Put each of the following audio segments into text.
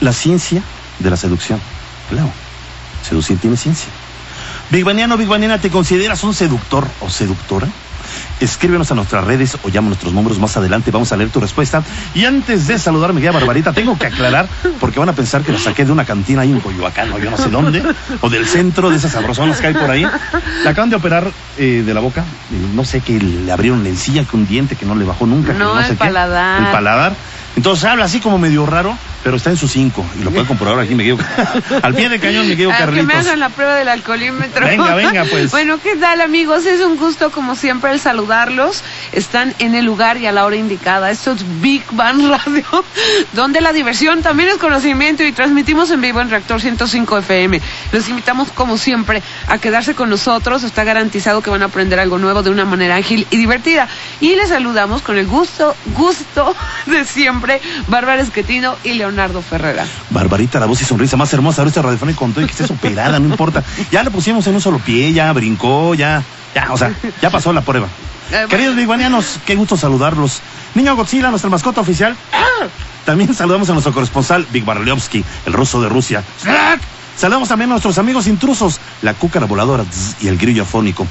La ciencia de la seducción. Claro. Seducir tiene ciencia. Big Baniano, Big Baniana, ¿te consideras un seductor o seductora? Escríbenos a nuestras redes o llama a nuestros números más adelante. Vamos a leer tu respuesta. Y antes de saludarme, guía Barbarita, tengo que aclarar porque van a pensar que la saqué de una cantina ahí en Coyoacán o yo no sé dónde, o del centro de esas sabrosonas que hay por ahí. La acaban de operar eh, de la boca. No sé que le abrieron la encilla, que un diente que no le bajó nunca. que No, no el sé qué. paladar. El paladar. Entonces habla así como medio raro, pero está en sus cinco. Y lo puede comprobar aquí, me quedo. Al pie de cañón, me quedo Ah, que me Carlitos. hagan la prueba del alcoholímetro. Venga, venga, pues. Bueno, ¿qué tal, amigos? Es un gusto, como siempre, el Están en el lugar y a la hora indicada. Esto es Big Bang Radio, donde la diversión también es conocimiento y transmitimos en vivo en Reactor 105 FM. Los invitamos, como siempre, a quedarse con nosotros. Está garantizado que van a aprender algo nuevo de una manera ágil y divertida. Y les saludamos con el gusto, gusto de siempre, Bárbara Esquetino y Leonardo Ferrera. Barbarita, la voz y sonrisa más hermosa de este radiofónico con todo y que estés operada, no importa. Ya le pusimos en un solo pie, ya brincó, ya, ya, o sea, ya pasó la prueba. Eh, Queridos biguanianos, qué gusto saludarlos. Niño Godzilla, nuestra mascota oficial. También saludamos a nuestro corresponsal, Big Barliovsky, el ruso de Rusia. Saludamos también a nuestros amigos intrusos, la cúcara voladora y el grillo afónico.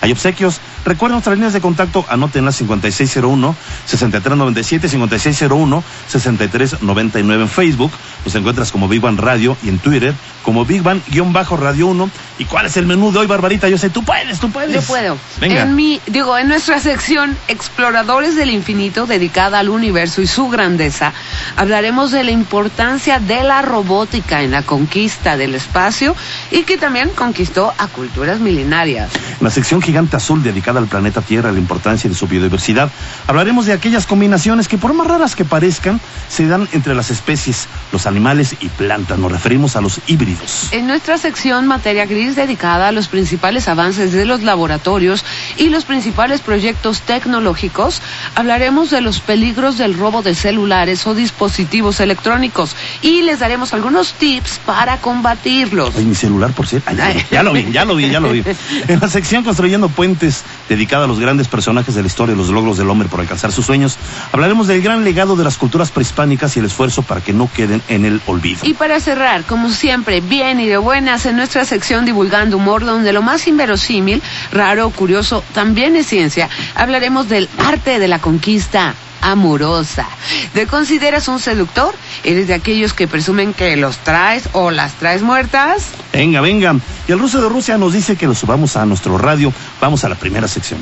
Hay obsequios. Recuerden nuestras líneas de contacto, anótenlas 5601-6397, 5601-6399 en Facebook. Nos encuentras como Big Bang Radio y en Twitter como Big Bang-Radio 1. ¿Y cuál es el menú de hoy, Barbarita? Yo sé, tú puedes, tú puedes. Yo puedo. Venga. En mi, digo, en nuestra sección Exploradores del Infinito, dedicada al universo y su grandeza, hablaremos de la importancia de la robótica en la conquista del espacio y que también conquistó a culturas milenarias. En la sección Gigante Azul dedicada al planeta Tierra la importancia de su biodiversidad, hablaremos de aquellas combinaciones que por más raras que parezcan, se dan entre las especies, los animales y plantas. Nos referimos a los híbridos. En nuestra sección Materia Gris, dedicada a los principales avances de los laboratorios y los principales proyectos tecnológicos, hablaremos de los peligros del robo de celulares o dispositivos electrónicos y les daremos algunos tips para combatirlos. Ay, mi celular, por cierto. Ay, ya, ya lo vi, ya lo vi, ya lo vi. En la sección Construyendo Puentes, dedicada a los grandes personajes de la historia y los logros del hombre por alcanzar sus sueños, hablaremos del gran legado de las culturas prehispánicas y el esfuerzo para que no queden en el olvido. Y para cerrar, como siempre, bien y de buenas en nuestra sección Divulgando Humor, donde lo más inverosímil, raro, curioso, también es ciencia, hablaremos del arte de la conquista amorosa. ¿Te consideras un seductor? ¿Eres de aquellos que presumen que los traes o las traes muertas? Venga, venga. Y el ruso de Rusia nos dice que lo subamos a nuestro radio. Vamos a la primera sección.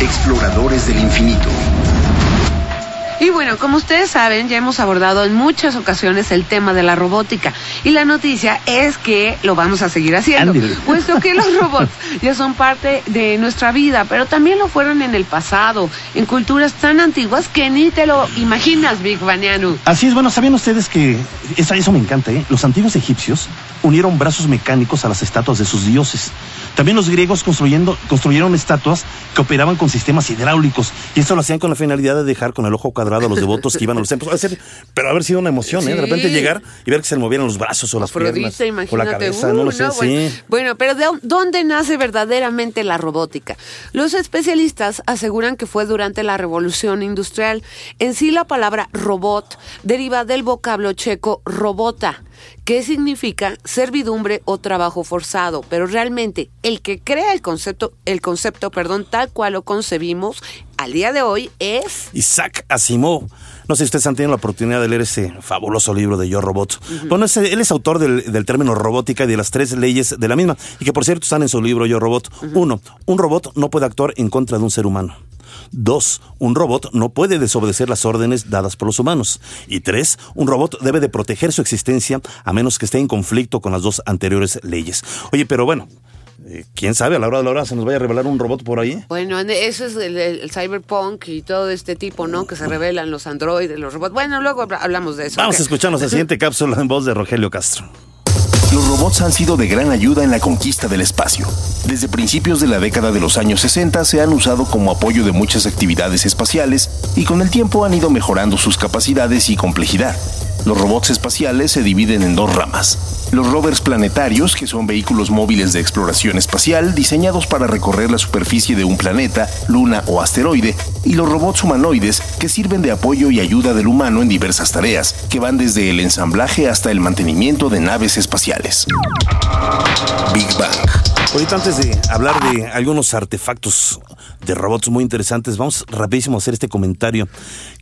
Exploradores del infinito. Y bueno, como ustedes saben, ya hemos abordado en muchas ocasiones el tema de la robótica. Y la noticia es que lo vamos a seguir haciendo. Puesto que los robots ya son parte de nuestra vida, pero también lo fueron en el pasado, en culturas tan antiguas que ni te lo imaginas, Big Banianu. Así es, bueno, ¿sabían ustedes que eso me encanta, ¿eh? Los antiguos egipcios unieron brazos mecánicos a las estatuas de sus dioses. También los griegos construyendo, construyeron estatuas que operaban con sistemas hidráulicos. Y esto lo hacían con la finalidad de dejar con el ojo a los devotos que iban a los templos. Pero haber sido una emoción, ¿eh? De repente llegar y ver que se le movieran los brazos o las piernas. Afrodita, O imagínate. la cabeza, Uh, no lo sé, no, bueno. sí. Bueno, pero ¿de dónde nace verdaderamente la robótica? Los especialistas aseguran que fue durante la revolución industrial. En sí la palabra robot deriva del vocablo checo robota, que significa servidumbre o trabajo forzado, pero realmente el que crea el concepto, el concepto, perdón, tal cual lo concebimos al día de hoy es Isaac Asimov. No sé si ustedes han tenido la oportunidad de leer ese fabuloso libro de Yo Robot. Bueno, él es autor del, del término robótica y de las tres leyes de la misma, y que por cierto están en su libro Yo Robot. Uno, un robot no puede actuar en contra de un ser humano. Dos, un robot no puede desobedecer las órdenes dadas por los humanos. Y tres, un robot debe de proteger su existencia a menos que esté en conflicto con las dos anteriores leyes. Oye, pero bueno, Eh, ¿Quién sabe? A la hora de la hora se nos vaya a revelar un robot por ahí. Bueno, eso es el, cyberpunk y todo este tipo, ¿no? Que se revelan los androides, los robots. Bueno, luego habla- hablamos de eso. Vamos a escucharnos la siguiente cápsula en voz de Rogelio Castro. Los robots han sido de gran ayuda en la conquista del espacio. Desde principios de la década de los años 60 se han usado como apoyo de muchas actividades espaciales y con el tiempo han ido mejorando sus capacidades y complejidad. Los robots espaciales se dividen en dos ramas. Los rovers planetarios, que son vehículos móviles de exploración espacial diseñados para recorrer la superficie de un planeta, luna o asteroide, y los robots humanoides, que sirven de apoyo y ayuda del humano en diversas tareas, que van desde el ensamblaje hasta el mantenimiento de naves espaciales. Big Bang. Ahorita antes de hablar de algunos artefactos de robots muy interesantes, vamos rapidísimo a hacer este comentario.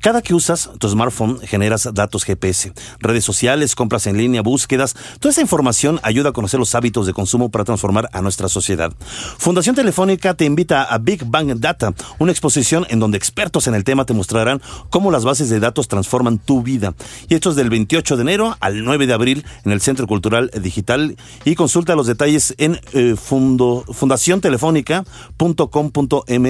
Cada que usas tu smartphone generas datos GPS, redes sociales, compras en línea, búsquedas. Toda esa información ayuda a conocer los hábitos de consumo para transformar a nuestra sociedad. Fundación Telefónica te invita a Big Bang Data, una exposición en donde expertos en el tema te mostrarán cómo las bases de datos transforman tu vida. Y esto es del 28 de enero al 9 de abril en el Centro Cultural Digital y consulta los detalles en eh, fundo, fundaciontelefónica.com.mx.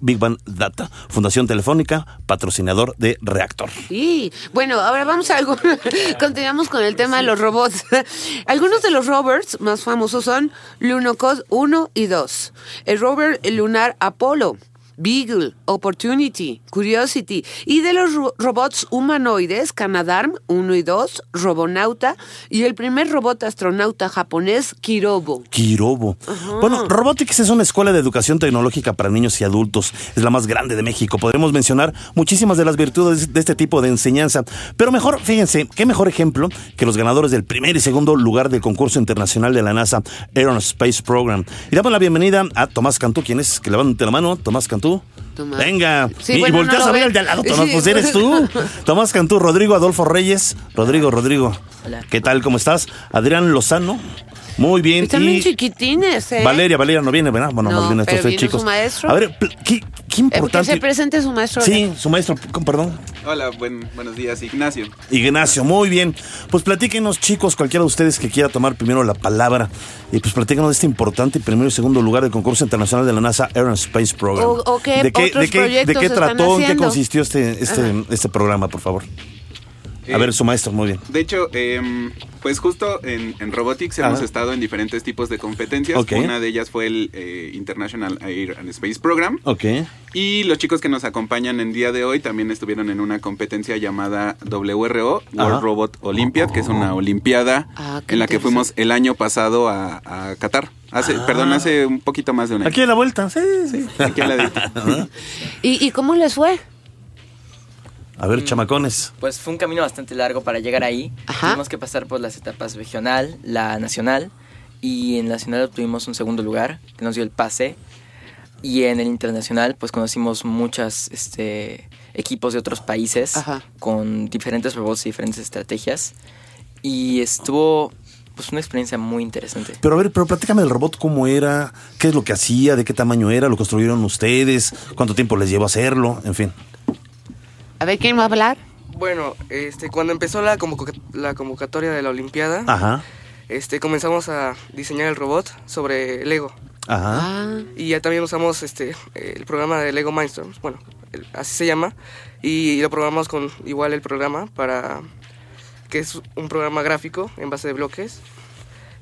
Big Bang Data, Fundación Telefónica, patrocinador de Reactor. Sí, bueno, ahora vamos a algo. Continuamos con el tema de los robots. Algunos de los rovers más famosos son Lunocod 1 y 2, el rover lunar Apollo. Beagle, Opportunity, Curiosity y de los ro- robots humanoides Canadarm 1 y 2, Robonauta y el primer robot astronauta japonés Kirobo. Kirobo. Bueno, Robotics es una escuela de educación tecnológica para niños y adultos. Es la más grande de México. Podremos mencionar muchísimas de las virtudes de este tipo de enseñanza. Pero mejor, fíjense, qué mejor ejemplo que los ganadores del primer y segundo lugar del concurso internacional de la NASA Air and Space Program. Y damos la bienvenida a Tomás Cantú, quien es, que levante la mano. Tomás Cantú. Tomás. Venga. Sí, y, volteas no a ver ve. al de al lado, Tomás. Sí. Pues eres tú. Tomás Cantú, Rodrigo Adolfo Reyes. Rodrigo, Rodrigo. Hola. ¿Qué tal? ¿Cómo estás? Adrián Lozano. Muy bien. Están bien Y- chiquitines, ¿eh? Valeria, Valeria no viene, ¿verdad? Bueno, No, más bien estos pero tres chicos. su maestro. A ver, qué, qué Eh, que importante. se presente su maestro. Sí, su maestro, perdón. Hola, buen- buenos días, Ignacio. Ignacio, muy bien. Pues platíquenos, chicos, cualquiera de ustedes que quiera tomar primero la palabra. Y pues platíquenos de este importante primero y segundo lugar del concurso internacional de la NASA Air and Space Program. O- o qué ¿De qué, otros de qué, de proyectos qué están trató, en qué consistió este, este, este programa, por favor? A Eh, ver, su maestro, muy bien. De hecho, em, pues justo en, en Robotics Ajá. hemos estado en diferentes tipos de competencias. Ok. Una de ellas fue el eh, International Air and Space Program. Ok. Y los chicos que nos acompañan en día de hoy también estuvieron en una competencia llamada WRO, World Ajá. Robot Olympiad, que es una olimpiada Ah, en la que fuimos el año pasado a, a Qatar. Hace, Ah. Perdón, hace un poquito más de un año. Aquí a la vuelta, sí, sí. Aquí a la ¿Y, ¿Y cómo les fue? A ver, chamacones. Pues fue un camino bastante largo para llegar ahí. Ajá. Tuvimos que pasar por las etapas regional, la nacional, y en la nacional obtuvimos un segundo lugar, que nos dio el pase. Y en el internacional, pues conocimos muchos este, equipos de otros países Ajá. con diferentes robots y diferentes estrategias. Y estuvo pues una experiencia muy interesante. Pero a ver, pero platícame del robot, cómo era, qué es lo que hacía, de qué tamaño era, lo construyeron ustedes, cuánto tiempo les llevó hacerlo, en fin. A ver, ¿quién va a hablar? Bueno, este, cuando empezó la, la convocatoria de la Olimpiada, Ajá, este, comenzamos a diseñar el robot sobre Lego. ajá. Ah, Y ya también usamos este, el programa de Lego Mindstorms, bueno, el- así se llama, y lo programamos con igual el programa para que es un programa gráfico en base de bloques,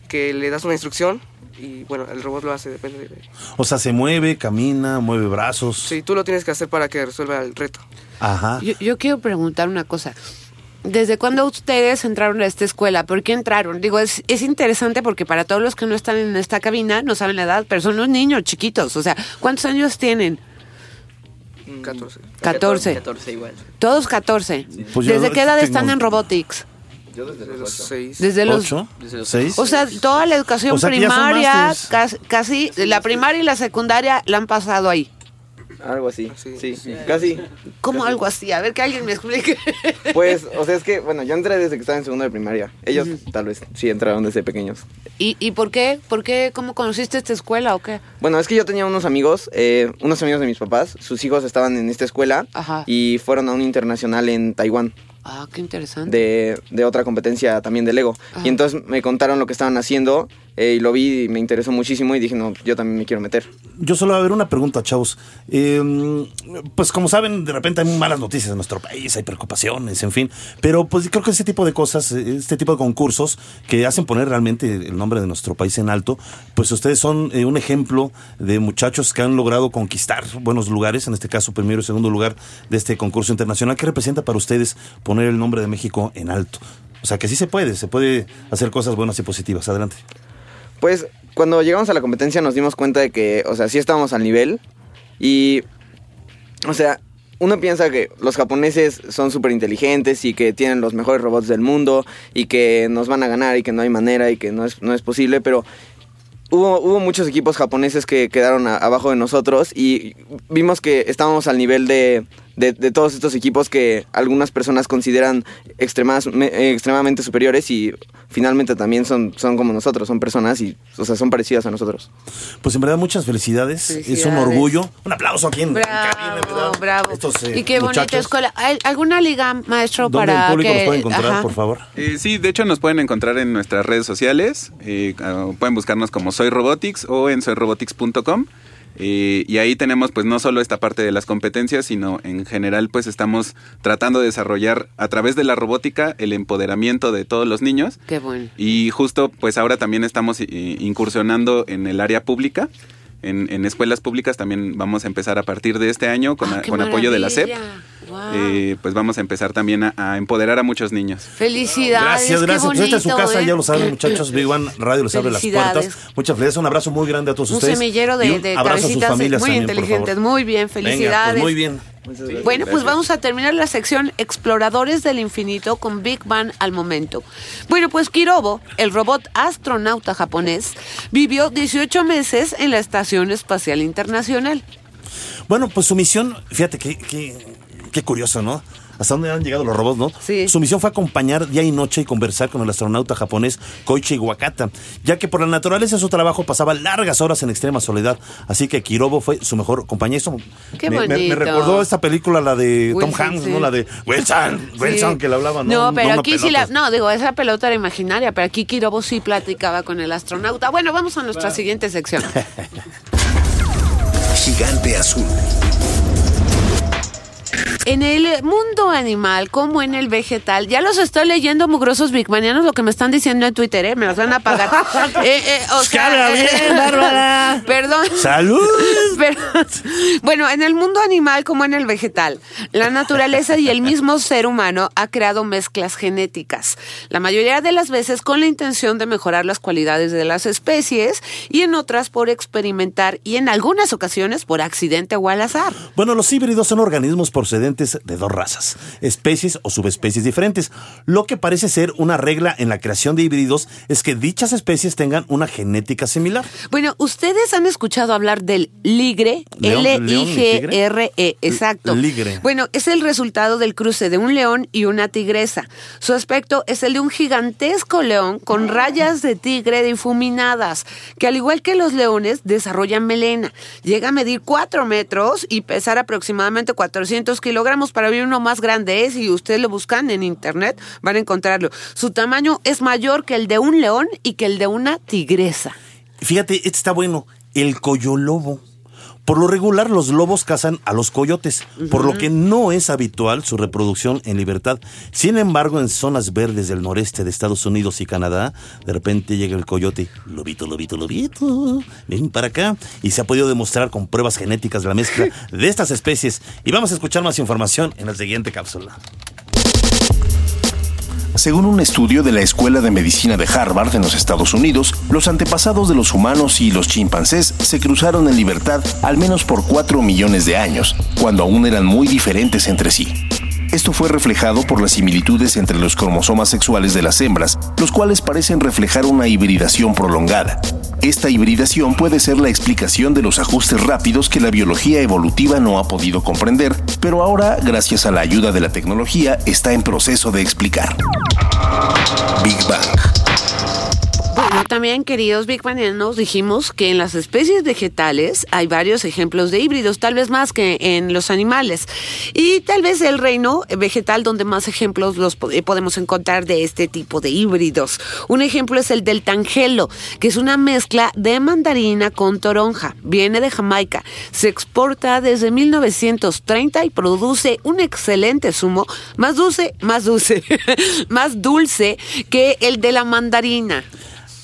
que le das una instrucción y bueno, el robot lo hace, depende de... O sea, se mueve, camina, mueve brazos. Sí, tú lo tienes que hacer para que resuelva el reto. Ajá. yo, yo quiero preguntar una cosa. ¿Desde cuándo ustedes entraron a esta escuela? ¿Por qué entraron? Digo, es, es interesante porque para todos los que no están en esta cabina no saben la edad, pero son unos niños chiquitos. O sea, ¿cuántos años tienen? 14. 14. 14 igual. Todos 14. Pues ¿Desde qué edad tengo- están en robotics? Desde los 6. Desde los... ¿Ocho? Desde los ¿Seis? O sea, toda la educación O sea, primaria, casi, la primaria y la secundaria la han pasado ahí. Algo así, Sí. sí, casi. ¿Cómo algo así? A ver que alguien me explique. Pues, o sea, es que, bueno, yo entré desde que estaba en segundo de primaria. Ellos tal vez sí entraron desde pequeños. ¿Y, ¿Y por qué? ¿Por qué? ¿Cómo conociste esta escuela o qué? Bueno, es que yo tenía unos amigos, eh, unos amigos de mis papás, sus hijos estaban en esta escuela Ajá. y fueron a un internacional en Taiwán Ah, qué interesante. de, de otra competencia también de Lego. Y entonces me contaron lo que estaban haciendo eh, y lo vi y me interesó muchísimo y dije, no, yo también me quiero meter. Yo solo a ver una pregunta, chavos. Eh, pues como saben, de repente hay malas noticias en nuestro país, hay preocupaciones, en fin. Pero pues creo que ese tipo de cosas, este tipo de concursos que hacen poner realmente el nombre de nuestro país en alto, pues ustedes son eh, un ejemplo de muchachos que han logrado conquistar buenos lugares, en este caso primero y segundo lugar de este concurso internacional. ¿Qué representa para ustedes poner el nombre de México en alto? O sea que sí se puede, se puede hacer cosas buenas y positivas. Adelante. Pues cuando llegamos a la competencia nos dimos cuenta de que, o sea, sí estábamos al nivel y, o sea, uno piensa que los japoneses son súper inteligentes y que tienen los mejores robots del mundo y que nos van a ganar y que no hay manera y que no es, no es posible, pero hubo, hubo muchos equipos japoneses que quedaron abajo de nosotros y vimos que estábamos al nivel de, de, de todos estos equipos que algunas personas consideran extremas, me- extremadamente superiores y finalmente también son, son como nosotros, son personas y, o sea, son parecidas a nosotros. Pues en verdad muchas felicidades. Es un Felicidades. orgullo. Un aplauso aquí en, Bravo, en bravo. Estos, eh, y qué bonita muchachos. escuela. ¿Hay ¿Alguna liga, maestro, ¿Dónde para el público que... los puede encontrar, Ajá. por favor? Eh, sí, de hecho nos pueden encontrar en nuestras redes sociales. eh, ah, pueden buscarnos como Soy Robotics o en soyrobotics.com. eh, y ahí tenemos pues no solo esta parte de las competencias, sino en general pues estamos tratando de desarrollar a través de la robótica el empoderamiento de todos los niños. Qué bueno. Y justo pues ahora también estamos eh, incursionando en el área pública. En, en escuelas públicas también vamos a empezar a partir de este año con, Ah, a- con apoyo de la SEP. Wow. eh, pues vamos a empezar también a- a empoderar a muchos niños. Felicidades. Gracias, gracias. Pues esta es su bonito, casa, ¿eh? ya lo saben, muchachos. One Radio les abre las Felicidades. puertas. Muchas felicidades. Un abrazo muy grande a todos Un ustedes. semillero Y de, un de abrazo a sus cabecitas familias muy también, por inteligentes. favor. Muy bien, Venga, pues felicidades. muy bien. Bueno, pues vamos a terminar la sección Exploradores del Infinito con Big Bang al momento. Bueno, pues Kirobo, el robot astronauta japonés, vivió 18 meses en la Estación Espacial Internacional. Bueno, pues su misión, fíjate qué, qué, qué curioso, ¿no? Hasta dónde han llegado los robots, ¿no? Sí. Su misión fue acompañar día y noche y conversar con el astronauta japonés Koichi Wakata, ya que por la naturaleza de su trabajo pasaba largas horas en extrema soledad. Así que Kirobo fue su mejor compañero. Eso Qué me, me- me recordó esta película, la de Tom Hanks, sí. ¿no? La de Wilson, Wilson, Sí. que le hablaba, ¿no? No, pero aquí sí la. No, digo, esa pelota era imaginaria, pero aquí Kirobo sí platicaba con el astronauta. Bueno, vamos a nuestra siguiente sección. Gigante azul. En el mundo animal como en el vegetal, ya los estoy leyendo mugrosos bigmanianos lo que me están diciendo en Twitter, ¿eh? Me los van a pagar. Eh, eh, o sea, Habla bien, eh, Bárbara. Perdón. ¡Salud! Pero, bueno, en el mundo animal como en el vegetal, la naturaleza y el mismo ser humano ha creado mezclas genéticas, la mayoría de las veces con la intención de mejorar las cualidades de las especies y en otras por experimentar y en algunas ocasiones por accidente o al azar. Bueno, los híbridos son organismos procedentes de dos razas, especies o subespecies diferentes. Lo que parece ser una regla en la creación de híbridos es que dichas especies tengan una genética similar. Bueno, ustedes han escuchado hablar del ligre, L-I-G-R-E, E, exacto. Ligre. Bueno, es el resultado del cruce de un león y una tigresa. Su aspecto es el de un gigantesco león con rayas de tigre difuminadas, que al igual que los leones desarrollan melena. Llega a medir 4 metros y pesar aproximadamente 400 kilogramos. Para ver uno más grande es, y ustedes lo buscan en internet, van a encontrarlo. Su tamaño es mayor que el de un león y que el de una tigresa. Fíjate, este está bueno, el coyolobo. Por lo regular, los lobos cazan a los coyotes, por lo que no es habitual su reproducción en libertad. Sin embargo, en zonas verdes del noreste de Estados Unidos y Canadá, de repente llega el coyote, lobito, lobito, lobito, ven para acá, y se ha podido demostrar con pruebas genéticas la mezcla de estas especies. Y vamos a escuchar más información en la siguiente cápsula. Según un estudio de la Escuela de Medicina de Harvard en los Estados Unidos, los antepasados de los humanos y los chimpancés se cruzaron en libertad al menos por 4 millones de años, cuando aún eran muy diferentes entre sí. Esto fue reflejado por las similitudes entre los cromosomas sexuales de las hembras, los cuales parecen reflejar una hibridación prolongada. Esta hibridación puede ser la explicación de los ajustes rápidos que la biología evolutiva no ha podido comprender, pero ahora, gracias a la ayuda de la tecnología, está en proceso de explicar. Big Bang. Bueno, también, queridos Big dijimos que en las especies vegetales hay varios ejemplos de híbridos, tal vez más que en los animales. Y tal vez el reino vegetal donde más ejemplos los eh, podemos encontrar de este tipo de híbridos. Un ejemplo es el del tangelo, que es una mezcla de mandarina con toronja. Viene de Jamaica. Se exporta desde 1930 y produce un excelente zumo, más dulce, más dulce, más dulce que el de la mandarina.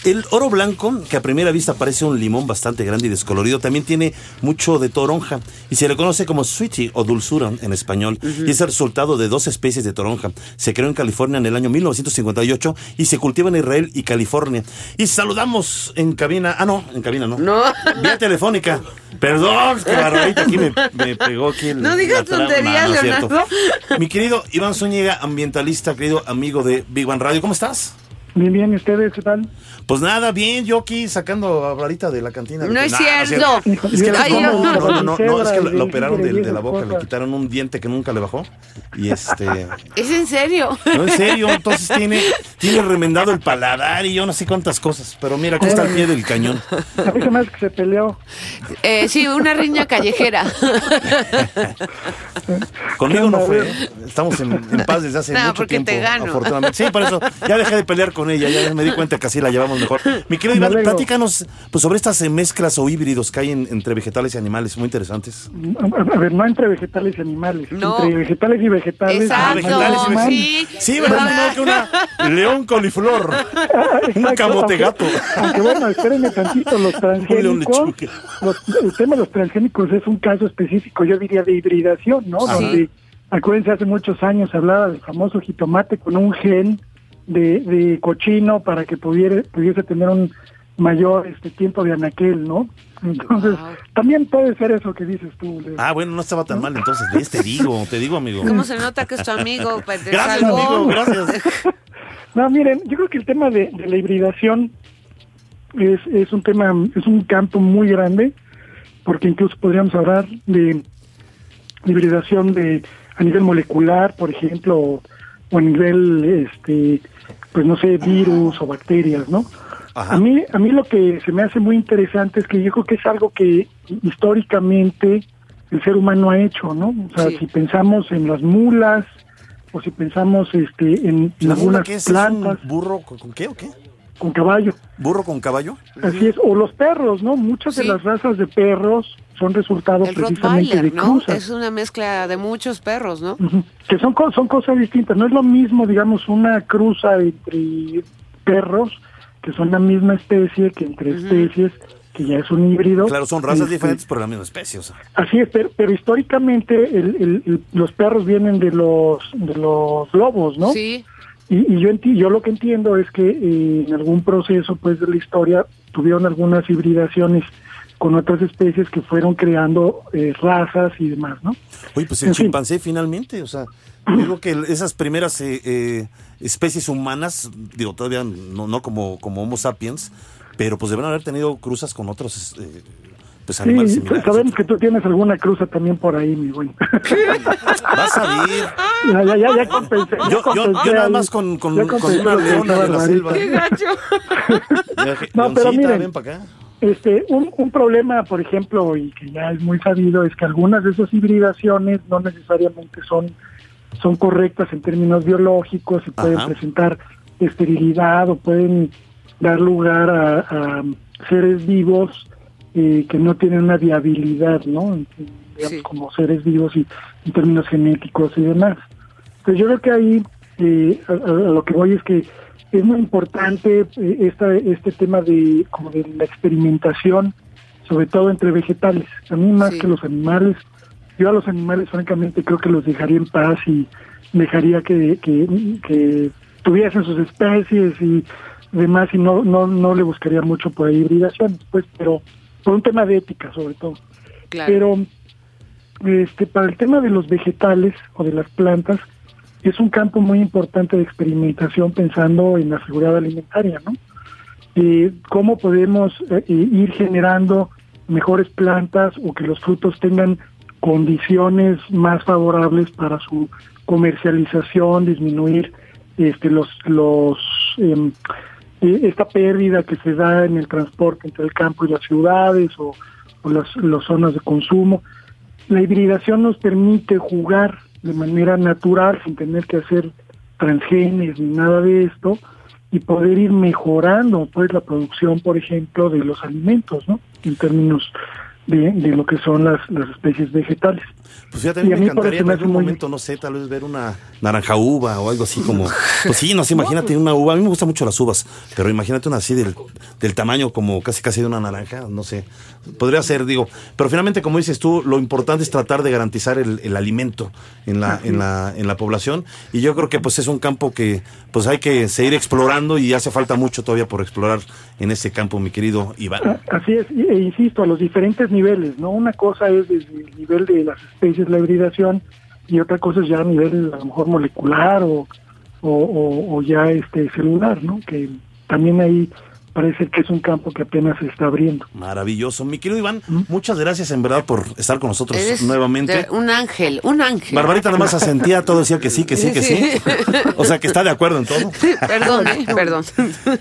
El oro blanco, que a primera vista parece un limón bastante grande y descolorido, también tiene mucho de toronja y se le conoce como sweetie o dulzura en español. Y es el resultado de dos especies de toronja. Se creó en California en el año 1958 y se cultiva en Israel y California. Y saludamos en cabina. Ah, no, en cabina no. No. Vía telefónica. Perdón, que barbarita aquí me, me pegó aquí el, No digas tonterías, No, no es cierto. Leonardo. Mi querido Iván Zúñiga, ambientalista, querido amigo de Big One Radio, ¿cómo estás? Bien, bien, ¿y ustedes qué tal? Pues nada, bien, yo aquí sacando a Barbarita de la cantina. No es cierto. Es que, Ay, no, no. no, no, no, no, es que la, operaron de, la boca, le quitaron un diente que nunca le bajó. Y este. ¿Es en serio? No, en serio, entonces tiene, tiene remendado el paladar y yo no sé cuántas cosas. Pero mira, aquí está el pie del cañón. A hace que se peleó. Eh, sí, una riña callejera. Conmigo no fue. ¿eh? Estamos en, en paz desde hace No, mucho tiempo. te gano. Afortunadamente. Sí, por eso ya dejé de pelear con ella. Ya me di cuenta que así la llevamos mejor. Mi querido Iván, platícanos pues, sobre estas mezclas o híbridos que hay en- entre vegetales y animales. Muy interesantes. A, ver, no entre vegetales y animales. No. Entre vegetales y vegetales. Exacto. vegetales y vegetales. Sí. Sí, ¿verdad? No, que una león coliflor. Un Exacto, camote aunque- gato. Aunque bueno, espérenme tantito, los transgénicos, los- el tema de los transgénicos es un caso específico, yo diría, de hibridación, ¿no? Ajá. Donde, acuérdense, hace muchos años se hablaba del famoso jitomate con un gen de, de cochino para que pudiera, pudiese tener un mayor este tiempo de anaquel, ¿no? Entonces, Wow. también puede ser eso que dices tú, Leo. Ah, bueno, no estaba tan mal entonces. ¿Ves? Te digo, te digo, amigo. ¿Cómo se nota que es tu amigo? Pues Gracias, salvó. amigo, gracias. No, miren, yo creo que el tema de, de la hibridación es, es un tema, es un campo muy grande, porque incluso podríamos hablar de hibridación de a nivel molecular, por ejemplo, o, o a nivel, este, pues no sé, virus o bacterias, ¿no? Ajá. A mí, a mí lo que se me hace muy interesante es que yo creo que es algo que históricamente el ser humano ha hecho, ¿no? O sea, Sí. si pensamos en las mulas o si pensamos este en, ¿La algunas qué es? ¿Es plantas un burro con, con qué o qué? con caballo, ¿Burro con caballo? así es, o los perros, ¿no? Muchas Sí. de las razas de perros son resultado El precisamente de ¿no? cruzas. Es una mezcla de muchos perros, ¿no? Que son, co- son cosas distintas. No es lo mismo, digamos, una cruza entre perros, que son la misma especie, que entre especies, que ya es un híbrido. Claro, son razas Este, diferentes, pero la misma especie. O sea. Así es, pero, pero históricamente el- el- el- los perros vienen de los de los lobos, ¿no? Sí. Y, y yo enti- yo lo que entiendo es que eh, en algún proceso pues de la historia tuvieron algunas hibridaciones con otras especies que fueron creando eh, razas y demás, ¿no? Oye, pues el En fin. chimpancé finalmente, o sea, digo que esas primeras eh, eh, especies humanas, digo, todavía no, no como, como Homo sapiens, pero pues deben haber tenido cruzas con otros eh, pues animales Sí, similares. sabemos que tú tienes alguna cruza también por ahí, mi güey. Vas a ver. ya, ya, ya, ya compensé. Yo, yo, compensé yo nada más con, con, con una leona de la selva. ¡Qué gacho! No, pero miren. ven para acá. Este, un, un problema, por ejemplo, y que ya es muy sabido, es que algunas de esas hibridaciones no necesariamente son, son correctas en términos biológicos, y pueden Ajá. presentar esterilidad o pueden dar lugar a, a seres vivos eh, que no tienen una viabilidad, ¿no? Digamos, Sí. Como seres vivos y en términos genéticos y demás. Pues yo creo que ahí eh, a, a- a lo que voy es que es muy importante eh, esta, este tema de como de la experimentación, sobre todo entre vegetales. A mí más Sí. que los animales, yo a los animales francamente creo que los dejaría en paz y dejaría que, que, que tuviesen sus especies y demás y no, no, no le buscaría mucho por ahí hibridación, pues, pero por un tema de ética sobre todo. Claro. Pero este para el tema de los vegetales o de las plantas es un campo muy importante de experimentación pensando en la seguridad alimentaria, ¿no? Eh, ¿Cómo podemos eh, ir generando mejores plantas o que los frutos tengan condiciones más favorables para su comercialización, disminuir este, los los em, eh, esta pérdida que se da en el transporte entre el campo y las ciudades o, o las, las zonas de consumo. La hibridación nos permite jugar de manera natural sin tener que hacer transgenes ni nada de esto y poder ir mejorando pues la producción por ejemplo de los alimentos no en términos de, de lo que son las, las especies vegetales Pues fíjate, a mí Y a me mí encantaría en algún muy- momento, no sé, tal vez ver una naranja uva o algo así como... Pues sí, no sé, imagínate una uva. A mí me gustan mucho las uvas, pero imagínate una así del, del tamaño como casi casi de una naranja, no sé. Podría ser, digo. Pero finalmente, como dices tú, lo importante es tratar de garantizar el, el alimento en la, en, la, en la población. Y yo creo que pues es un campo que pues hay que seguir explorando y hace falta mucho todavía por explorar en ese campo, mi querido Iván. Ah, Así es, e insisto, a los diferentes niveles, ¿no? Una cosa es desde el nivel de las especies, la hibridación, y otra cosa es ya a nivel a lo mejor molecular o, o, ya este celular, ¿no? Que también ahí parece que es un campo que apenas se está abriendo. Maravilloso. Mi querido Iván, muchas gracias en verdad por estar con nosotros Eres nuevamente. un ángel, un ángel. Barbarita nada más asentía, todo decía que sí, que sí, que sí. O sea, que está de acuerdo en todo. Perdón, eh, perdón.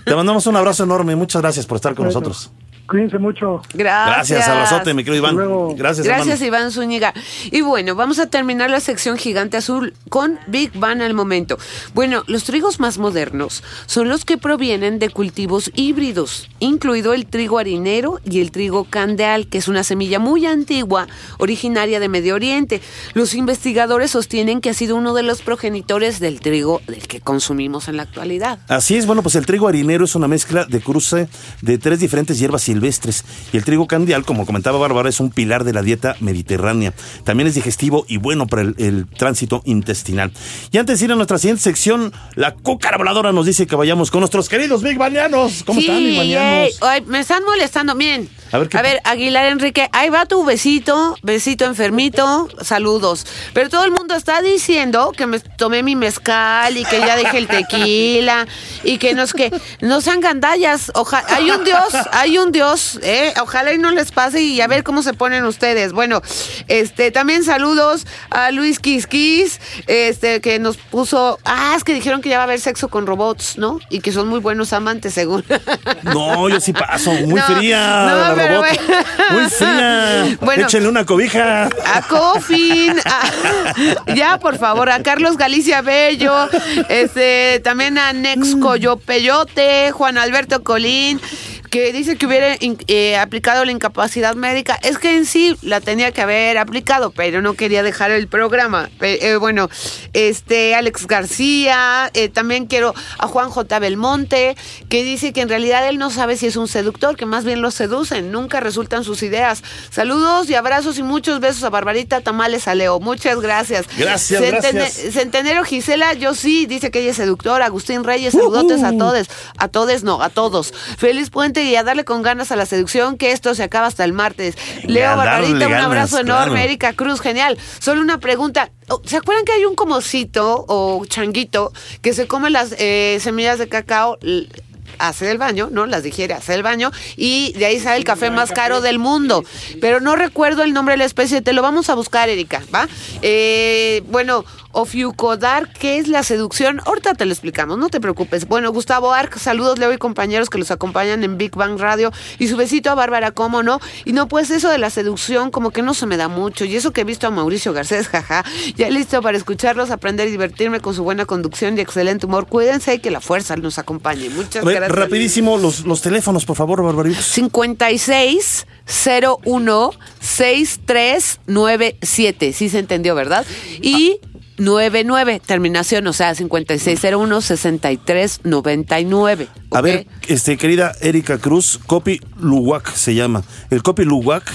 Te mandamos un abrazo enorme. Muchas gracias por estar con Bueno. nosotros. Cuídense mucho. Gracias. Gracias, abrazote, mi querido Iván. Gracias, Gracias, hermano. Iván Zúñiga. Y bueno, vamos a terminar la sección Gigante Azul con Big Bang al momento. Bueno, los trigos más modernos son los que provienen de cultivos híbridos, incluido el trigo harinero y el trigo candeal, que es una semilla muy antigua, originaria de Medio Oriente. Los investigadores sostienen que ha sido uno de los progenitores del trigo del que consumimos en la actualidad. Así es, bueno, pues el trigo harinero es una mezcla de cruce de tres diferentes hierbas silvestres. Y el trigo candial, como comentaba Bárbara, es un pilar de la dieta mediterránea. También es digestivo y bueno para el, el tránsito intestinal. Y antes de ir a nuestra siguiente sección, la cúcara voladora nos dice que vayamos con nuestros queridos Big Banianos. ¿Cómo están, Big Banianos? ay, me están molestando. Bien. A ver, ¿qué- Aguilar Enrique, ahí va tu besito, besito enfermito, saludos. Pero todo el mundo está diciendo que me tomé mi mezcal y que ya dejé el tequila y que nos que no sean gandallas. Oja, hay un Dios, hay un Dios, eh, ojalá y no les pase y a ver cómo se ponen ustedes. Bueno, este también saludos a Luis Quisquis, este que nos puso, ah, es que dijeron que ya va a haber sexo con robots, ¿no? Y que son muy buenos amantes, según. No, yo sí paso. Muy No, fría, no, la pero robot. bueno. Muy fría. Bueno. Échenle una cobija. A Cofin, a- ya por favor, a Carlos Galicia Bello, este, también a Nex Coyopeyote, Juan Alberto Colín, que dice que hubiera eh, aplicado la incapacidad médica. Es que en sí la tenía que haber aplicado, pero no quería dejar el programa. Eh, bueno, este, Alex García, eh, también quiero a Juan J. Belmonte, que dice que en realidad él no sabe si es un seductor, que más bien lo seducen, nunca resultan sus ideas. Saludos y abrazos y muchos besos a Barbarita Tamales a Leo. Muchas gracias. Gracias, gracias. Centenero Gisela, yo sí, dice que ella es seductora. Agustín Reyes, saludotes a todos. A todos, no, a todos. Feliz puente y a darle con ganas a la seducción, que esto se acaba hasta el martes. Leo Barbarita, un abrazo ganas, enorme. claro. Erika Cruz, genial. Solo una pregunta. Oh, ¿Se acuerdan que hay un comocito o changuito que se come las eh, semillas de cacao? hace el baño, ¿no? Las digiere, hace el baño y de ahí sale el café más caro del mundo. Pero no recuerdo el nombre de la especie, te lo vamos a buscar, Erika, ¿va? Eh, bueno, Ofiucodar, ¿qué es la seducción? Ahorita te lo explicamos, no te preocupes. Bueno, Gustavo Arc, saludos, Leo y compañeros que los acompañan en Big Bang Radio y su besito a Bárbara, ¿cómo no? Y no, pues eso de la seducción como que no se me da mucho y eso que he visto a Mauricio Garcés, jaja, ya listo para escucharlos, aprender y divertirme con su buena conducción y excelente humor. Cuídense y que la fuerza nos acompañe. Muchas A ver, gracias. rapidísimo, los, los teléfonos, por favor, Barbaritos. 56 01 6397. Sí se entendió, ¿verdad? Y 99, terminación, o sea, 5601 6399. A ver, este, querida Erika Cruz, Copi Luwak se llama. El Copi Luwak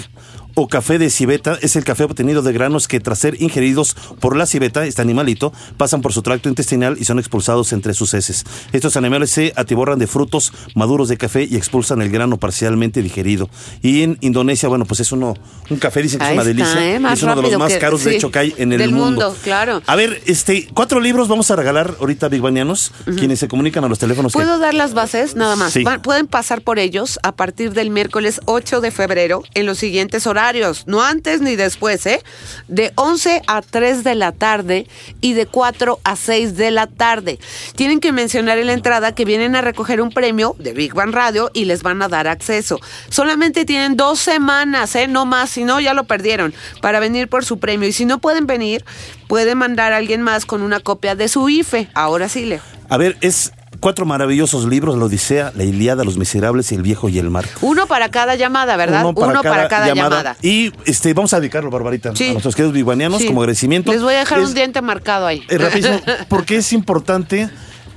o café de civeta es el café obtenido de granos que tras ser ingeridos por la civeta, este animalito, pasan por su tracto intestinal y son expulsados entre sus heces. Estos animales se atiborran de frutos maduros de café y expulsan el grano parcialmente digerido. Y en Indonesia, bueno, pues es uno, un café dicen que es Ahí una está, delicia. ¿eh? Es uno de los más que- caros, de sí, hecho, que hay en el del mundo. mundo, claro. A ver, este, cuatro libros vamos a regalar ahorita, Big Banianos, quienes se comunican a los teléfonos. que- ¿Puedo dar las bases? Nada más. Sí. Pueden pasar por ellos a partir del miércoles 8 de febrero en los siguientes horarios. No antes ni después, ¿eh? De 11 a 3 de la tarde y de 4 a 6 de la tarde. Tienen que mencionar en la entrada que vienen a recoger un premio de Big Bang Radio y les van a dar acceso. Solamente tienen dos semanas, ¿eh? No más, si no ya lo perdieron, para venir por su premio. Y si no pueden venir, pueden mandar a alguien más con una copia de su IFE. Ahora sí, Leo. A ver, es cuatro maravillosos libros, la Odisea, la Iliada, los Miserables, el Viejo y el Mar. Uno para cada llamada, ¿verdad? Uno para, cada, llamada. Y este, vamos a dedicarlo, Barbarita, Sí. a nuestros queridos biguanianos Sí. como agradecimiento. Les voy a dejar Es- un diente marcado ahí. eh, rapidísimo, porque es importante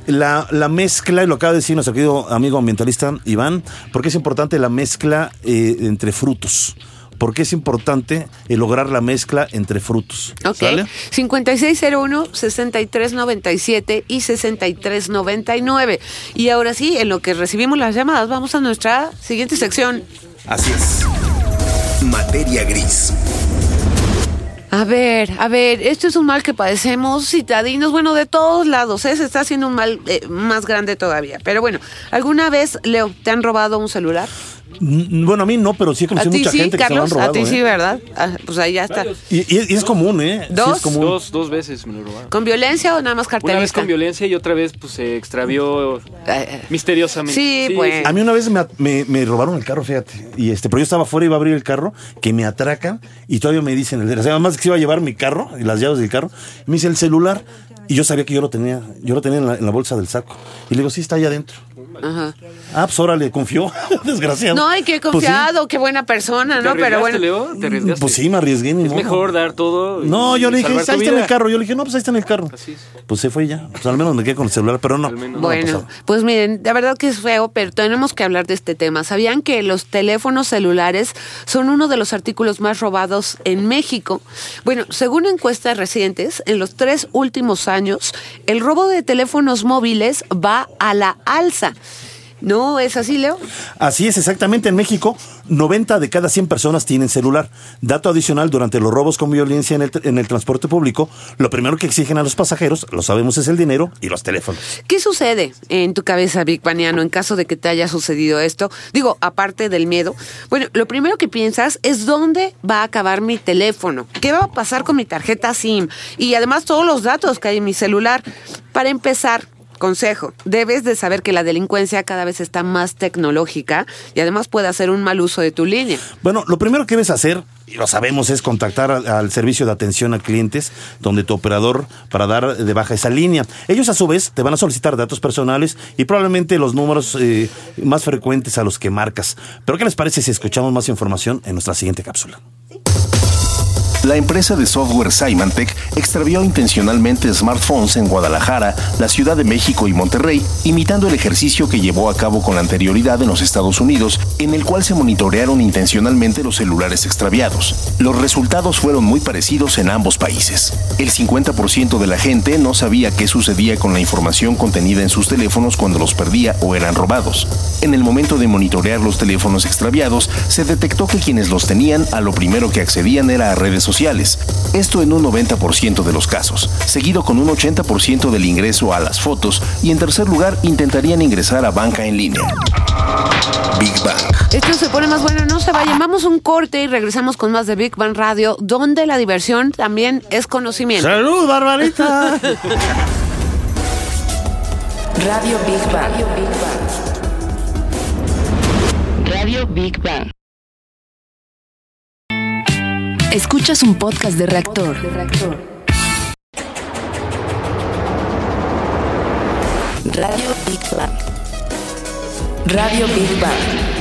la, la mezcla, y lo acaba de decir nuestro querido amigo ambientalista Iván, porque es importante la mezcla eh, entre frutos. Porque es importante eh, lograr la mezcla entre frutos. Ok. ¿Sale? 5601-6397 y 6399. Y ahora sí, en lo que recibimos las llamadas, vamos a nuestra siguiente sección. Así es. Materia gris. A ver, a ver, esto es un mal que padecemos citadinos, bueno, de todos lados, ¿eh? se está haciendo un mal eh, más grande todavía. Pero bueno, ¿alguna vez, Leo, te han robado un celular? Bueno, a mí no, pero sí he A conocido mucha sí, gente que se lo han Carlos, robado. a ti ¿eh? sí, ¿verdad? Ah, pues ahí ya está. Y, y- y es común, ¿eh? Sí ¿Dos? es común. Dos, dos veces me lo robaron. ¿Con violencia o nada más Una vez cartelista? con violencia y otra vez pues se extravió misteriosamente. Sí, pues. A mí una vez me, me- me robaron el carro, fíjate. Y este, pero yo estaba afuera, iba a abrir el carro, que me atracan y todavía me dicen, el desgraciado, además que se iba a llevar mi carro y las llaves del carro. Me dice el celular. Y yo sabía que yo lo tenía, yo lo tenía en la, en la bolsa del saco. Y le digo, sí, está ahí adentro. Ajá. Ah, pues órale, confió, desgraciado. No, ay, qué Pues sí. confiado, qué buena persona, ¿Te ¿no? Pero bueno. Leo? ¿Te arriesgaste? Pues sí, me arriesgué. ni Es modo. mejor dar todo. y No, yo le dije, ahí está tu en el vida. carro. Yo le dije, no, pues ahí está en el carro. Así es. Pues se fue ya. Pues al menos me quedé con el celular, pero no. no Bueno, pasado. pues miren, la verdad que es feo, pero tenemos que hablar de este tema. ¿Sabían que los teléfonos celulares son uno de los artículos más robados en México? Bueno, según encuestas recientes, en los tres últimos años, el robo de teléfonos móviles va a la alza. ¿No es así, Leo? Así es, exactamente. En México, 90 de cada 100 personas tienen celular. Dato adicional, durante los robos con violencia en el, en el transporte público, lo primero que exigen a los pasajeros, lo sabemos, es el dinero y los teléfonos. ¿Qué sucede en tu cabeza, Big Baniano, en caso de que te haya sucedido esto? Digo, aparte del miedo. Bueno, lo primero que piensas es dónde va a acabar mi teléfono, qué va a pasar con mi tarjeta SIM y además todos los datos que hay en mi celular. Para empezar, consejo, debes de saber que la delincuencia cada vez está más tecnológica y además puede hacer un mal uso de tu línea. Bueno, lo primero que debes hacer, y lo sabemos, es contactar al, al servicio de atención a clientes, donde tu operador, para dar de baja esa línea. Ellos, a su vez, te van a solicitar datos personales y probablemente los números eh, más frecuentes a los que marcas. Pero, ¿qué les parece si escuchamos más información en nuestra siguiente cápsula? La empresa de software Symantec extravió intencionalmente smartphones en Guadalajara, la Ciudad de México y Monterrey, imitando el ejercicio que llevó a cabo con anterioridad en los Estados Unidos, en el cual se monitorearon intencionalmente los celulares extraviados. Los resultados fueron muy parecidos en ambos países. El 50% de la gente no sabía qué sucedía con la información contenida en sus teléfonos cuando los perdía o eran robados. En el momento de monitorear los teléfonos extraviados, se detectó que quienes los tenían a lo primero que accedían era a redes sociales. Esto en un 90% de los casos, seguido con un 80% del ingreso a las fotos y en tercer lugar intentarían ingresar a banca en línea. Big Bang. Esto se pone más bueno, no se vayan. Vamos a un corte y regresamos con más de Big Bang Radio, donde la diversión también es conocimiento. ¡Salud, Barbarita! Radio Big Bang. Radio Big Bang. Escuchas un podcast de reactor. Radio Big Bang. Radio Big Bang.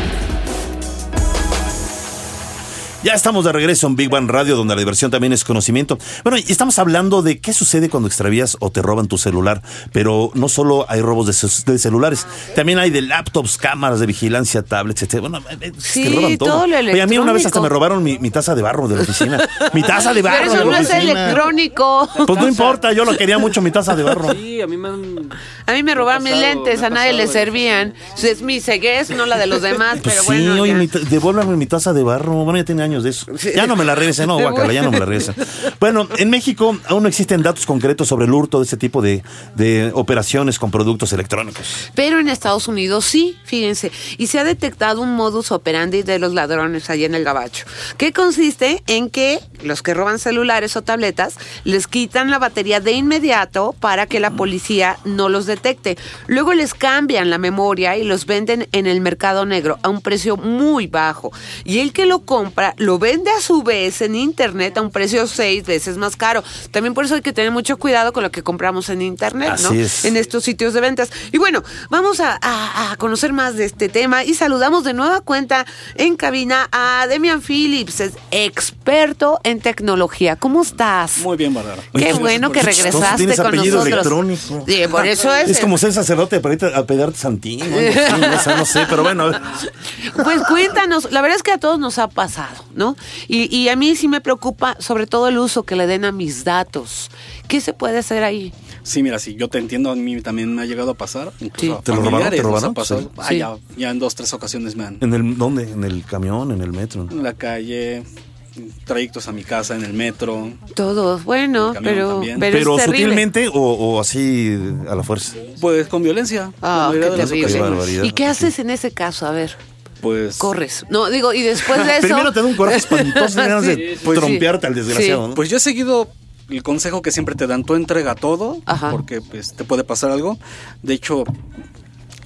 Ya estamos de regreso en Big Bang Radio, donde la diversión también es conocimiento. Bueno, y estamos hablando de qué sucede cuando extravías o te roban tu celular. Pero no solo hay robos de, de celulares, también hay de laptops, cámaras de vigilancia, tablets, etc. Bueno, es Sí, que roban todo. todo lo Oye, a mí una vez hasta me robaron mi, mi taza de barro de la oficina. mi taza de barro Pero de eso la no es electrónico. Pues no importa, yo lo quería mucho, mi taza de barro. Sí, a mí me han... A mí me robaron mis lentes, a nadie le servían. Es mi ceguez, no la de los demás, Pues pero sí, bueno. oye, mi ta- devuélvame mi taza de barro. Bueno, ya tiene años años de eso. Ya no me la regresen, no, guacala, ya no me la regresen. Bueno, en México aún no existen datos concretos sobre el hurto de ese tipo de, de operaciones con productos electrónicos. Pero en Estados Unidos sí, fíjense. Y se ha detectado un modus operandi de los ladrones allá en el gabacho. Que consiste en que los que roban celulares o tabletas les quitan la batería de inmediato para que la policía no los detecte. Luego les cambian la memoria y los venden en el mercado negro a un precio muy bajo. Y el que lo compra lo vende a su vez en internet a un precio seis veces más caro. También por eso hay que tener mucho cuidado con lo que compramos en internet, ¿no? Así es. En estos sitios de ventas. Y bueno, vamos a, a- a conocer más de este tema y saludamos de nueva cuenta en cabina a Demian Phillips, es experto en tecnología. ¿Cómo estás? Muy bien, Bárbara. Qué bueno que regresaste Tienes con apellido nosotros. electrónico. Sí, por eso es. Es como ser sacerdote para irte a pedarte así, no, sé, no sé, pero bueno. Pues cuéntanos, la verdad es que a todos nos ha pasado, ¿no? Y, y a mí sí me preocupa sobre todo el uso que le den a mis datos. ¿Qué se puede hacer ahí? Sí, mira, sí, yo te entiendo, a mí también me ha llegado a pasar. Incluso a ¿Te lo robaron? ¿Te robaron? Sí. Ah, Sí. ya, ya en dos, tres ocasiones me han. ¿En el, ¿Dónde? ¿En el camión? ¿En el metro? En la calle, trayectos a mi casa, en el metro. Todos, bueno, pero, pero, Pero, sutilmente o, o así a la fuerza. Pues con violencia. Ah, mayoría qué las. ¿Y qué haces en ese caso? A ver, Pues. corres. No, digo, y después de eso. Primero te da un coraje espantoso, ganas de Sí. trompearte al desgraciado, ¿no? Pues yo he seguido el consejo que siempre te dan, tú entrega todo, Ajá. porque pues, te puede pasar algo. De hecho,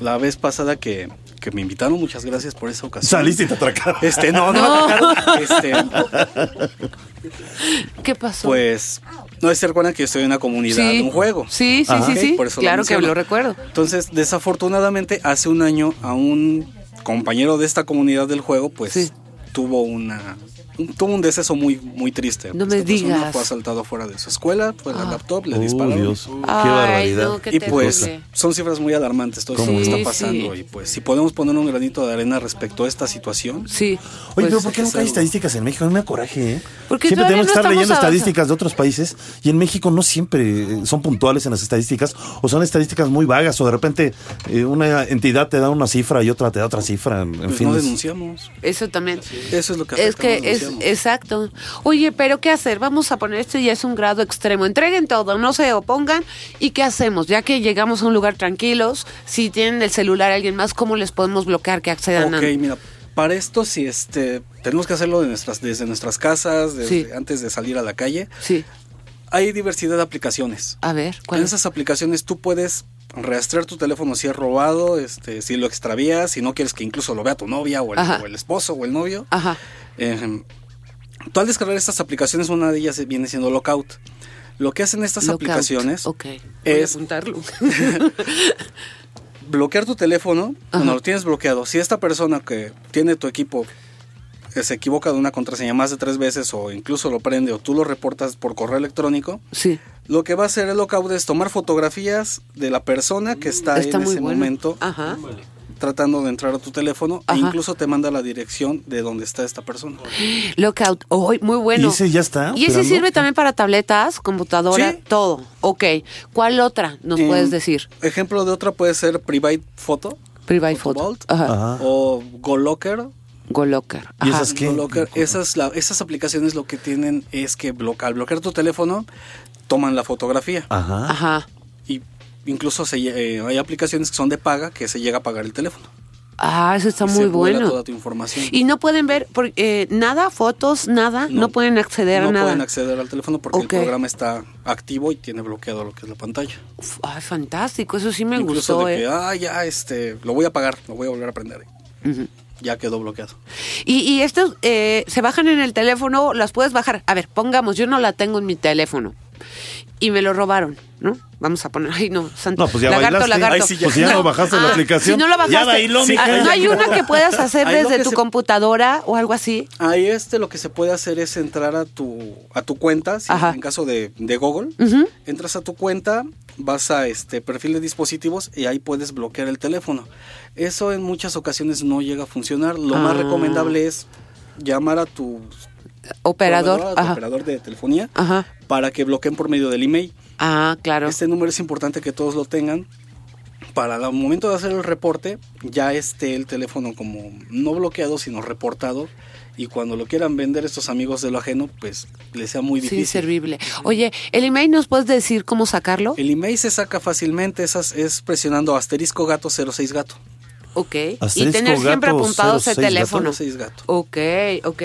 la vez pasada que, que me invitaron, muchas gracias por esa ocasión. Saliste y te atracaron. Este, no, no, No. me atracaron. Este, ¿Qué pasó? pues, no es ser buena que yo estoy en una comunidad Sí. de un juego. Sí, sí, Ajá. sí, Ok, sí. por eso Claro que menciono. lo recuerdo. Entonces, desafortunadamente, hace un año a un compañero de esta comunidad del juego, pues, tuvo una un- tuvo un deceso muy muy triste. No me Esta persona digas. Fue asaltado fuera de su escuela, fue la Ah. laptop, le Oh, dispararon. Dios. Qué Ay, barbaridad. no, qué y pues terrible. son cifras muy alarmantes todo ¿Cómo lo que no? está pasando sí. y pues si podemos poner un granito de arena respecto a esta situación. Sí. Oye, pues, pero ¿por qué nunca hay estadísticas en México? Mí me da coraje, ¿eh? Porque siempre tenemos no que estar leyendo avanzando. estadísticas de otros países y en México no siempre eh, son puntuales en las estadísticas o son estadísticas muy vagas o de repente eh, una entidad te da una cifra y otra te da otra cifra. En, en Pues fin, no denunciamos. Eso también. Eso es lo que Es no que es. Exacto. Oye, pero ¿qué hacer? Vamos a poner esto ya es un grado extremo. Entreguen todo, no se opongan. ¿Y qué hacemos? Ya que llegamos a un lugar tranquilos, si tienen el celular alguien más, ¿cómo les podemos bloquear que accedan Ok, a mira, para esto si este tenemos que hacerlo de nuestras, desde nuestras casas, desde Sí. antes de salir a la calle. Sí. Hay diversidad de aplicaciones. A ver, En ¿cuál es? esas aplicaciones tú puedes rastrear tu teléfono si es robado, este, si lo extravías, si no quieres que incluso lo vea tu novia o el, o el esposo o el novio. Ajá. Eh, tú al descargar estas aplicaciones, una de ellas viene siendo Lockout. Lo que hacen estas Lockout. aplicaciones es apuntarlo. bloquear tu teléfono Ajá. cuando lo tienes bloqueado. Si esta persona que tiene tu equipo eh, se equivoca de una contraseña más de tres veces o incluso lo prende o tú lo reportas por correo electrónico, Sí. lo que va a hacer el lockout es tomar fotografías de la persona que está, Está en ese bueno. momento Ajá. Tratando de entrar a tu teléfono Ajá. e incluso te manda la dirección de donde está esta persona. Lockout. Oh, muy bueno. ¿Y ese ya está? ¿Y ese sirve también para tabletas, computadora, Sí. todo? Ok. ¿Cuál otra nos puedes decir? Ejemplo de otra puede ser Private Photo Private Photo. Vault. Ajá. O GoLocker. GoLocker. ¿Y esas qué? GoLocker, esas, la- esas aplicaciones lo que tienen es que bloque- al bloquear tu teléfono toman la fotografía Ajá. Ajá. Incluso se, eh, hay aplicaciones que son de paga que se llega a pagar el teléfono. Ah, eso está Y muy se bueno. toda tu información. Y no pueden ver por- eh, nada, fotos, nada, no, No. pueden acceder no a nada. pueden acceder al teléfono porque el programa está activo y tiene bloqueado lo que es la pantalla. Uf, Ay, fantástico, eso sí me Incluso gustó. de que, eh. ah, ya, este, lo voy a pagar, lo voy a volver a prender. Ujú. Ya quedó bloqueado. Y, y estos eh, se bajan en el teléfono, las puedes bajar. A ver, pongamos, yo no la tengo en mi teléfono y me lo robaron, ¿no? Vamos a poner, ay no, santo. No, pues ya lagarto, bailaste. lagarto. Ay, sí, ya- Pues ya no bajaste la aplicación. Si no lo bajaste, Ya bailó, Ah, mija. ¿no hay una que puedas hacer desde tu se- computadora o algo así? Ahí este lo que se puede hacer es entrar a tu, a tu cuenta, en caso de, de Google, entras a tu cuenta, vas a este perfil de dispositivos y ahí puedes bloquear el teléfono. Eso en muchas ocasiones no llega a funcionar. Lo más Ah. recomendable es llamar a tu Operador. Ajá. operador de telefonía Ajá. para que bloqueen por medio del email. Ah, claro. Este número es importante que todos lo tengan para el momento de hacer el reporte ya esté el teléfono como no bloqueado, sino reportado. Y cuando lo quieran vender estos amigos de lo ajeno, pues les sea muy Sí, difícil. servible. Oye, ¿el email nos puedes decir cómo sacarlo? El email se saca fácilmente, esas es presionando asterisco gato 06 gato. Ok. y tener siempre gato apuntado ese 06 gato. teléfono. 06 gato. Ok, ok.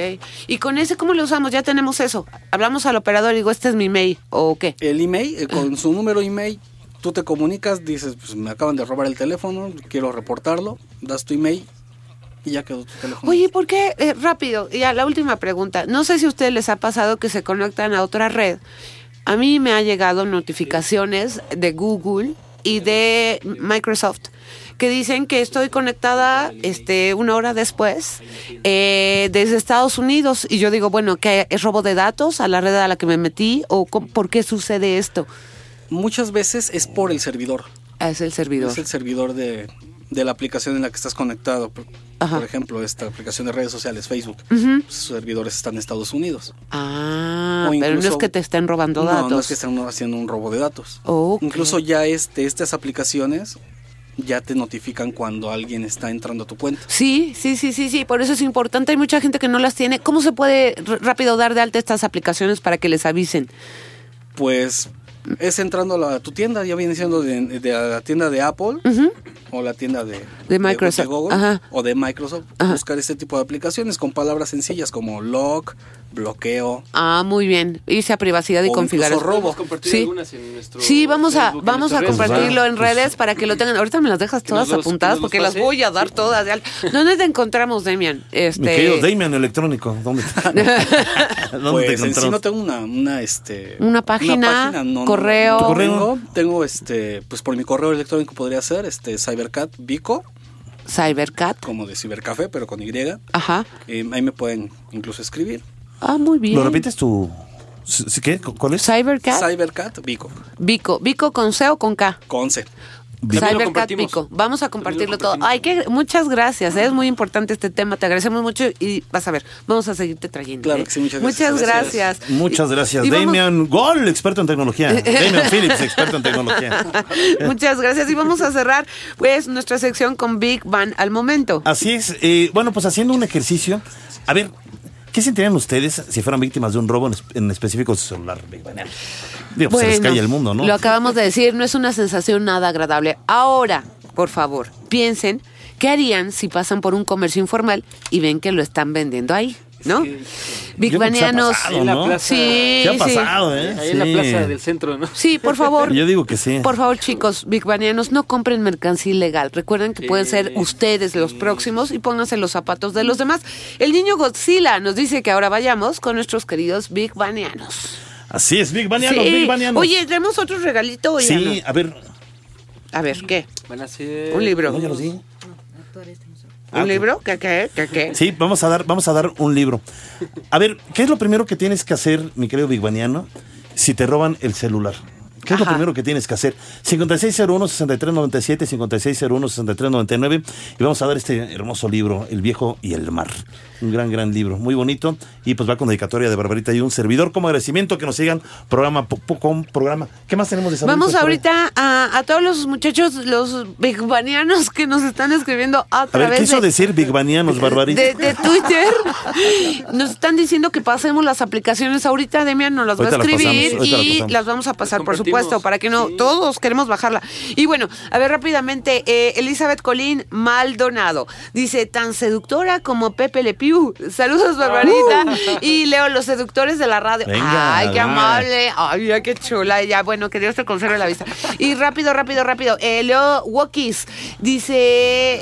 ¿Y con ese cómo lo usamos? Ya tenemos eso. Hablamos al operador y digo, este es mi mail. ¿O qué? El email, eh, con su número email, tú te comunicas, dices, pues me acaban de robar el teléfono, quiero reportarlo, das tu email y ya quedó tu teléfono. Oye, ¿por qué? Eh, rápido, ya la última pregunta. No sé si a ustedes les ha pasado que se conectan a otra red. A mí me han llegado notificaciones de Google y de Microsoft que dicen que estoy conectada este una hora después eh, desde Estados Unidos y yo digo bueno que es robo de datos a la red a la que me metí o cómo- por qué sucede esto Muchas veces es por el servidor. es el servidor Es el servidor de, de la aplicación en la que estás conectado. Por, por ejemplo, esta aplicación de redes sociales, Facebook. Sus servidores están en Estados Unidos. ah pero no es que te estén robando no, datos No, es que están haciendo un robo de datos. Incluso ya este, estas aplicaciones ya te notifican cuando alguien está entrando a tu cuenta. Sí, sí, sí, sí, sí, por eso es importante. Hay mucha gente que no las tiene. ¿Cómo se puede rápido dar de alta estas aplicaciones para que les avisen? Pues es entrando a, la- a tu tienda, ya viene siendo de, de la tienda de Apple o la tienda de, De Microsoft, Google ajá. o de Microsoft. Buscar este tipo de aplicaciones con palabras sencillas como lock, bloqueo. Ah, muy bien. Irse a privacidad y configurar. robo. Sí. en nuestro Sí, vamos a Facebook vamos a redes compartirlo en sociales. redes para que lo tengan. Ahorita me las dejas todas los- apuntadas porque las voy a dar todas. ¿Dónde te encontramos, Demian? Este... Mi querido Damian Electrónico, ¿dónde está? ¿Dónde Pues te en sí encontramos? no tengo una, una, este, Una página, correo. no ¿Tu correo? Tengo, tengo, este, pues por mi correo electrónico podría ser, este, Cybercat Vico, Cybercat. como de Cibercafé, pero con Y. Ajá. Eh, ahí me pueden incluso escribir. Ah, muy bien. ¿Lo repites tú? ¿Sí, ¿Qué? ¿Cuál es? Cybercat. Cybercat Vico, Vico. Vico con C o con K. con C. Cybercat Pico. Vamos a compartirlo todo. Ay, que muchas gracias. ¿eh? Es muy importante este tema. Te agradecemos mucho y vas a ver, vamos a seguirte trayendo. Claro ¿eh? que sí, muchas gracias. Muchas gracias. Muchas gracias. Y vamos- Damian Gol, experto en tecnología. Damian Phillips, experto en tecnología. Muchas gracias. Y vamos a cerrar pues nuestra sección con Big Bang al momento. Así es. eh, bueno, pues haciendo un ejercicio. A ver, ¿qué sentirían ustedes si fueran víctimas de un robo en, es- en específico de su celular? Big? Digo, pues se les cae el mundo, ¿no? Lo acabamos de decir, no es una sensación nada agradable. Ahora, por favor, piensen qué harían si pasan por un comercio informal y ven que lo están vendiendo ahí, ¿no? Big que se ha Banianos. pasado, En la ¿no? plaza. Sí, ¿Qué ha sí. pasado, eh? Ahí en la Sí. plaza del centro, ¿no? Sí, por favor. Yo digo que sí. Por favor, chicos, Big Banianos, no compren mercancía ilegal. Recuerden que pueden ser ustedes los próximos y pónganse los zapatos de los demás. El niño Godzilla nos dice que ahora vayamos con nuestros queridos Big Banianos. Así es, Big Banianos, Sí. Big Banianos. Oye, tenemos otro regalito. hoy, Sí, a ver. A ver, ¿qué? Van a ser... Un libro. No, ya lo di. ¿Un libro? ¿Qué, qué, qué, qué? Sí, vamos a dar, vamos a dar un libro. A ver, ¿qué es lo primero que tienes que hacer, mi querido Bigbaniano, si te roban el celular? ¿Qué es lo primero que tienes que hacer? 5601-6397, 5601-6399. Y vamos a dar este hermoso libro, El viejo y el mar. Un gran, gran libro, muy bonito. Y pues va con dedicatoria de Barbarita y un servidor como agradecimiento que nos sigan programa con programa. ¿Qué más tenemos de saludos Vamos ahorita a, a todos los muchachos, los bigbanianos que nos están escribiendo a A ver, través quiso de, decir Bigbanianos, Barbarita. de, de Twitter. Nos están diciendo que pasemos las aplicaciones. Ahorita Demian nos las va a las escribir pasamos, las y pasamos. las vamos a pasar, por compartimos. Supuesto, para que no, todos queremos bajarla. Y bueno, a ver rápidamente, eh, Elizabeth Colín Maldonado dice, tan seductora como Pepe Le Pew. Saludos, Barbarita. Y Leo, los seductores de la radio. Venga, Ay, qué amable. Ay, ya qué chula. Ya, bueno, que Dios te conserve la vista. Y rápido, rápido, rápido. Eh, Leo Wokis dice,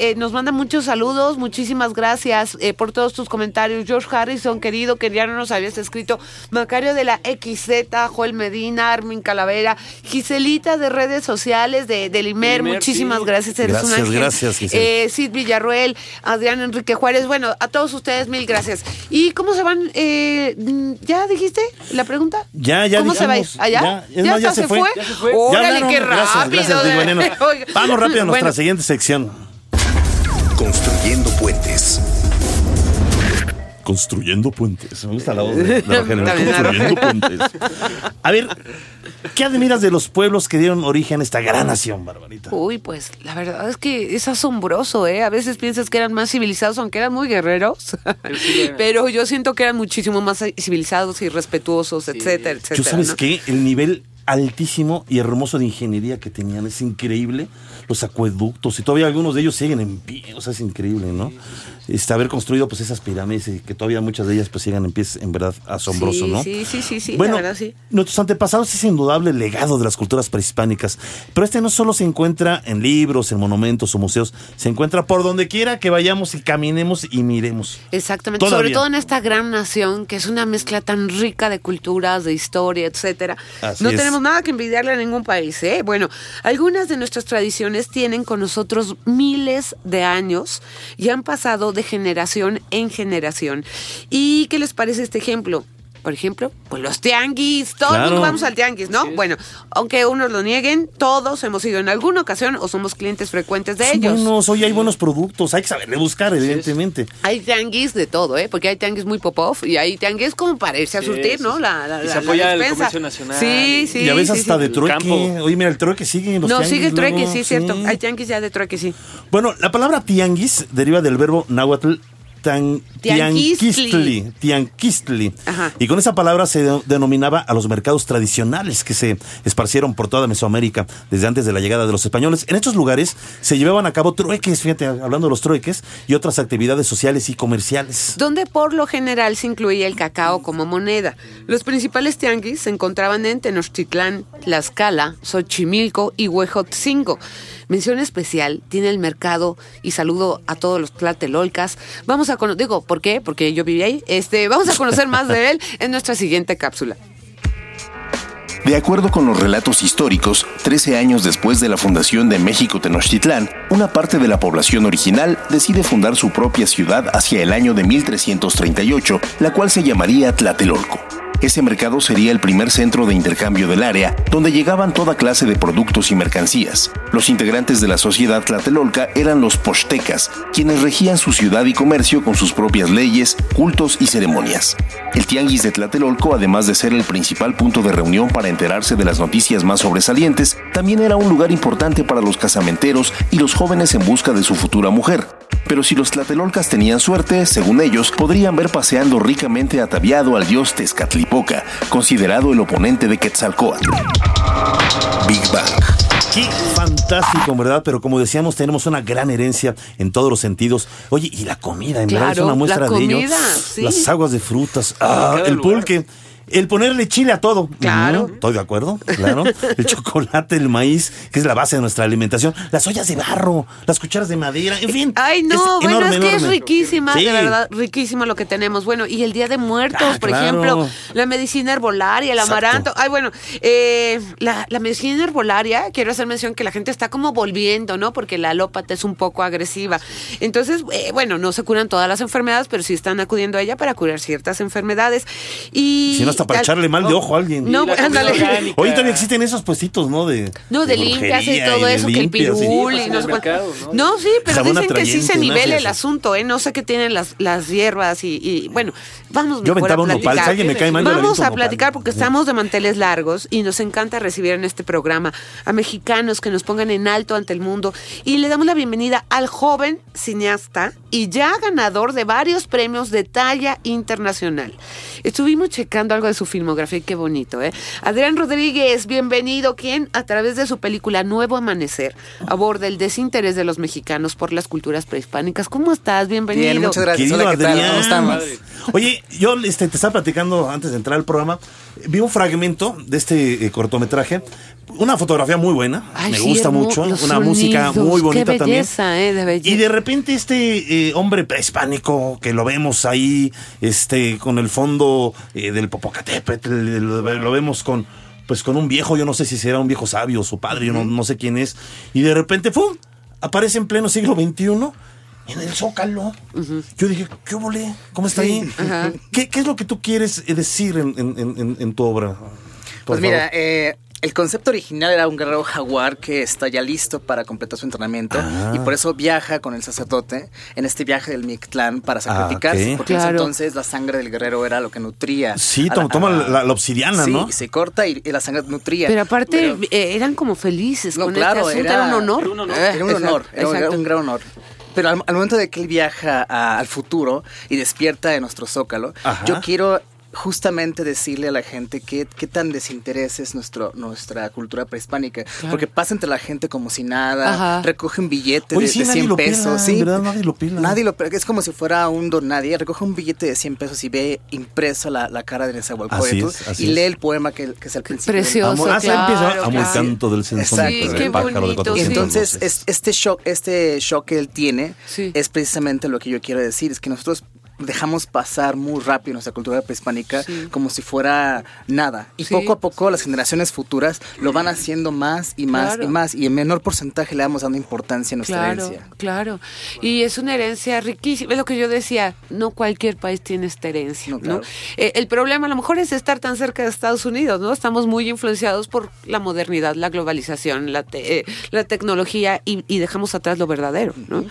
eh, nos manda muchos saludos. Muchísimas gracias eh, por todos tus comentarios. George Harrison, querido, que ya no nos habías escrito. Macario de la XZ, Joel Medina, Armin Calavera, Giselita de redes sociales de, del IMER. Imer, Muchísimas sí. gracias. Eres un Gracias, ángel. gracias, Gisela. Eh, Sid Villarruel, Adrián Enrique Juárez. Bueno, a todos ustedes mil gracias. ¿Y cómo se van? Eh, ¿Ya dijiste la pregunta? Ya, ya ¿Cómo se va a ir? ¿Allá? Ya, más, ya hasta se fue. Ya se fue. Órale, Ya hablaron. qué Gracias, rápido. gracias, de-. Vamos rápido a nuestra Bueno, siguiente sección. Construyendo puentes. Construyendo puentes. Me gusta la voz de, Está bien, Construyendo puentes. A ver, ¿qué admiras de los pueblos que dieron origen a esta gran nación, Barbarita? Uy, pues la verdad es que es asombroso, ¿eh? A veces piensas que eran más civilizados, aunque eran muy guerreros. Pero yo siento que eran muchísimo más civilizados y respetuosos, etcétera, etcétera. ¿Tú sabes ¿no? qué? El nivel altísimo y hermoso de ingeniería que tenían es increíble. Los acueductos y todavía algunos de ellos siguen en pie, o sea, es increíble, ¿no? Este, haber construido pues esas pirámides y que todavía muchas de ellas pues sigan en pie es en verdad asombroso, sí, ¿no? Sí, sí, sí, sí, Bueno, la verdad sí. Nuestros antepasados es indudable legado de las culturas prehispánicas, pero este no solo se encuentra en libros, en monumentos o museos, se encuentra por donde quiera que vayamos y caminemos y miremos. Exactamente, Todavía. sobre todo en esta gran nación que es una mezcla tan rica de culturas, de historia, etcétera. Así no es. tenemos nada que envidiarle a ningún país, ¿eh? Bueno, algunas de nuestras tradiciones tienen con nosotros miles de años y han pasado de generación en generación. ¿Y qué les parece este ejemplo? Por ejemplo, pues los tianguis, todo el Claro. mundo vamos al tianguis, ¿no? Bueno, aunque unos lo nieguen, todos hemos ido en alguna ocasión o somos clientes frecuentes de Son ellos. buenos, hoy hay buenos productos, hay que saberle buscar, evidentemente. Hay tianguis de todo, ¿eh? Porque hay tianguis muy pop-off y hay tianguis como para irse a Sí, surtir, sí, ¿no? sí. La, la, Y se la- la apoya el comercio nacional. Sí, sí. y a veces sí, hasta sí. de trueque. Oye, mira, el trueque sigue en los No, tianguis sigue el trueque, luego, sí, cierto. sí. Hay tianguis ya de trueque, sí. Bueno, la palabra tianguis deriva del verbo náhuatl tan, Tianquistli. tianquistli. Y con esa palabra se de- denominaba a los mercados tradicionales que se esparcieron por toda Mesoamérica desde antes de la llegada de los españoles. En estos lugares se llevaban a cabo trueques, fíjate, hablando de los trueques, y otras actividades sociales y comerciales. Donde por lo general se incluía el cacao como moneda. Los principales tianguis se encontraban en Tenochtitlán, Tlaxcala, Xochimilco y Huejotzingo. Mención especial tiene el mercado y saludo a todos los tlatelolcas. Vamos a conocer, digo, ¿por qué? Porque yo viví ahí. Este, vamos a conocer más de él en nuestra siguiente cápsula. De acuerdo con los relatos históricos, 13 años después de la fundación de México Tenochtitlán, una parte de la población original decide fundar su propia ciudad hacia el año de 1338, la cual se llamaría Tlatelolco. Ese mercado sería el primer centro de intercambio del área, donde llegaban toda clase de productos y mercancías. Los integrantes de la sociedad tlatelolca eran los pochtecas, quienes regían su ciudad y comercio con sus propias leyes, cultos y ceremonias. El tianguis de Tlatelolco, además de ser el principal punto de reunión para enterarse de las noticias más sobresalientes, también era un lugar importante para los casamenteros y los jóvenes en busca de su futura mujer. Pero si los tlatelolcas tenían suerte, según ellos, podrían ver paseando ricamente ataviado al dios Tezcatlipoca, considerado el oponente de Quetzalcóatl. Big Bang. Qué fantástico, en verdad, pero como decíamos, tenemos una gran herencia en todos los sentidos. Oye, y la comida, en verdad, es Claro, una muestra la de ello. comida, sí. Las aguas de frutas, ah, el lugar. pulque. El ponerle chile a todo. Claro. Estoy de acuerdo, claro. El chocolate, el maíz, que es la base de nuestra alimentación. Las ollas de barro, las cucharas de madera, en fin. Ay, no, es bueno, enorme, es que es riquísima, Sí. de verdad, riquísimo lo que tenemos. Bueno, y el Día de Muertos, Ah, por claro. ejemplo, la medicina herbolaria, el Exacto. amaranto. Ay, bueno, eh, la, la medicina herbolaria, quiero hacer mención que la gente está como volviendo, ¿no? Porque la alópata es un poco agresiva. Entonces, eh, bueno, no se curan todas las enfermedades, pero sí están acudiendo a ella para curar ciertas enfermedades. Y Si no, hasta para echarle mal de ojo a alguien. No, ándale. Oye, todavía existen esos puestitos, ¿no? De, No, de, limpias y todo de eso, que el pirul pues, y no sé ¿no? Sí, pero dicen que sí se nivela el asunto, ¿eh? No sé qué tienen las, las hierbas y, y, bueno, vamos Yo mejor a nopal, platicar. si alguien me cae mal, Vamos a platicar porque estamos de manteles largos y nos encanta recibir en este programa a mexicanos que nos pongan en alto ante el mundo y le damos la bienvenida al joven cineasta y ya ganador de varios premios de talla internacional. Estuvimos checando algo de su filmografía y qué bonito, ¿eh? Adrián Rodríguez, bienvenido, quien a través de su película Nuevo Amanecer aborda el desinterés de los mexicanos por las culturas prehispánicas. ¿Cómo estás? Bienvenido. Bien, muchas gracias. Querido Hola, ¿qué tal? Adrián. ¿Cómo estamos? Oye, yo este, te estaba platicando antes de entrar al programa. Vi un fragmento de este eh, cortometraje. Una fotografía muy buena. Ay, me gusta mucho. Una música muy bonita qué también. belleza, eh, de belleza. Y de repente este eh, hombre prehispánico que lo vemos ahí, este, con el fondo eh, del Popocatépetl, lo, lo vemos con, pues con un viejo, yo no sé si será un viejo sabio, su padre, yo no, no sé quién es. Y de repente, ¡pum! Aparece en pleno siglo XXI en el Zócalo. Yo dije, ¿qué volé? ¿Cómo está ahí? ¿Qué, qué es lo que tú quieres decir en, en- en- en tu obra? Por Pues mira, eh, el concepto original era un guerrero jaguar que está ya listo para completar su entrenamiento Ah. y por eso viaja con el sacerdote en este viaje del Mictlán para sacrificarse, ok. porque en ese Claro. entonces la sangre del guerrero era lo que nutría. Sí, a toma, toma la, la obsidiana, sí, ¿no? y se corta y, y la sangre nutría. Pero aparte Pero- eh, eran como felices no, con claro, este asunto, era, era, un honor. Era un honor, Eh, era un, honor, exacto, era un- era exacto. un gran honor. Pero al, al momento de que él viaja a- al futuro y despierta en nuestro zócalo, Ajá. yo quiero justamente decirle a la gente qué, qué tan desinterés es nuestro, nuestra cultura prehispánica. Porque pasa entre la gente como si nada, Ajá. recoge un billete Oye, de, sí, de nadie 100 lo pela, pesos. en sí, verdad, nadie lo pela. Nadie lo pela, es como si fuera un don nadie. Recoge un billete de 100 pesos y ve impreso la, la cara de Nezahualcóyotl Así es, así y es. lee el poema que, que es al principio. Precioso, Amo, ah, sí, claro, empieza, amo el canto del del Sí, qué pájaro de entonces es- este shock, este shock que él tiene Sí. es precisamente lo que yo quiero decir, es que nosotros dejamos pasar muy rápido nuestra cultura prehispánica Sí. como si fuera nada. Y Sí. poco a poco las generaciones futuras lo van haciendo más y más Claro. y más. Y en menor porcentaje le vamos dando importancia a nuestra Claro, herencia. claro. Y es una herencia riquísima. Es lo que yo decía, no cualquier país tiene esta herencia. No. Eh, el problema a lo mejor es estar tan cerca de Estados Unidos, ¿no? Estamos muy influenciados por la modernidad, la globalización, la, te- eh, la tecnología y, y dejamos atrás lo verdadero, ¿no?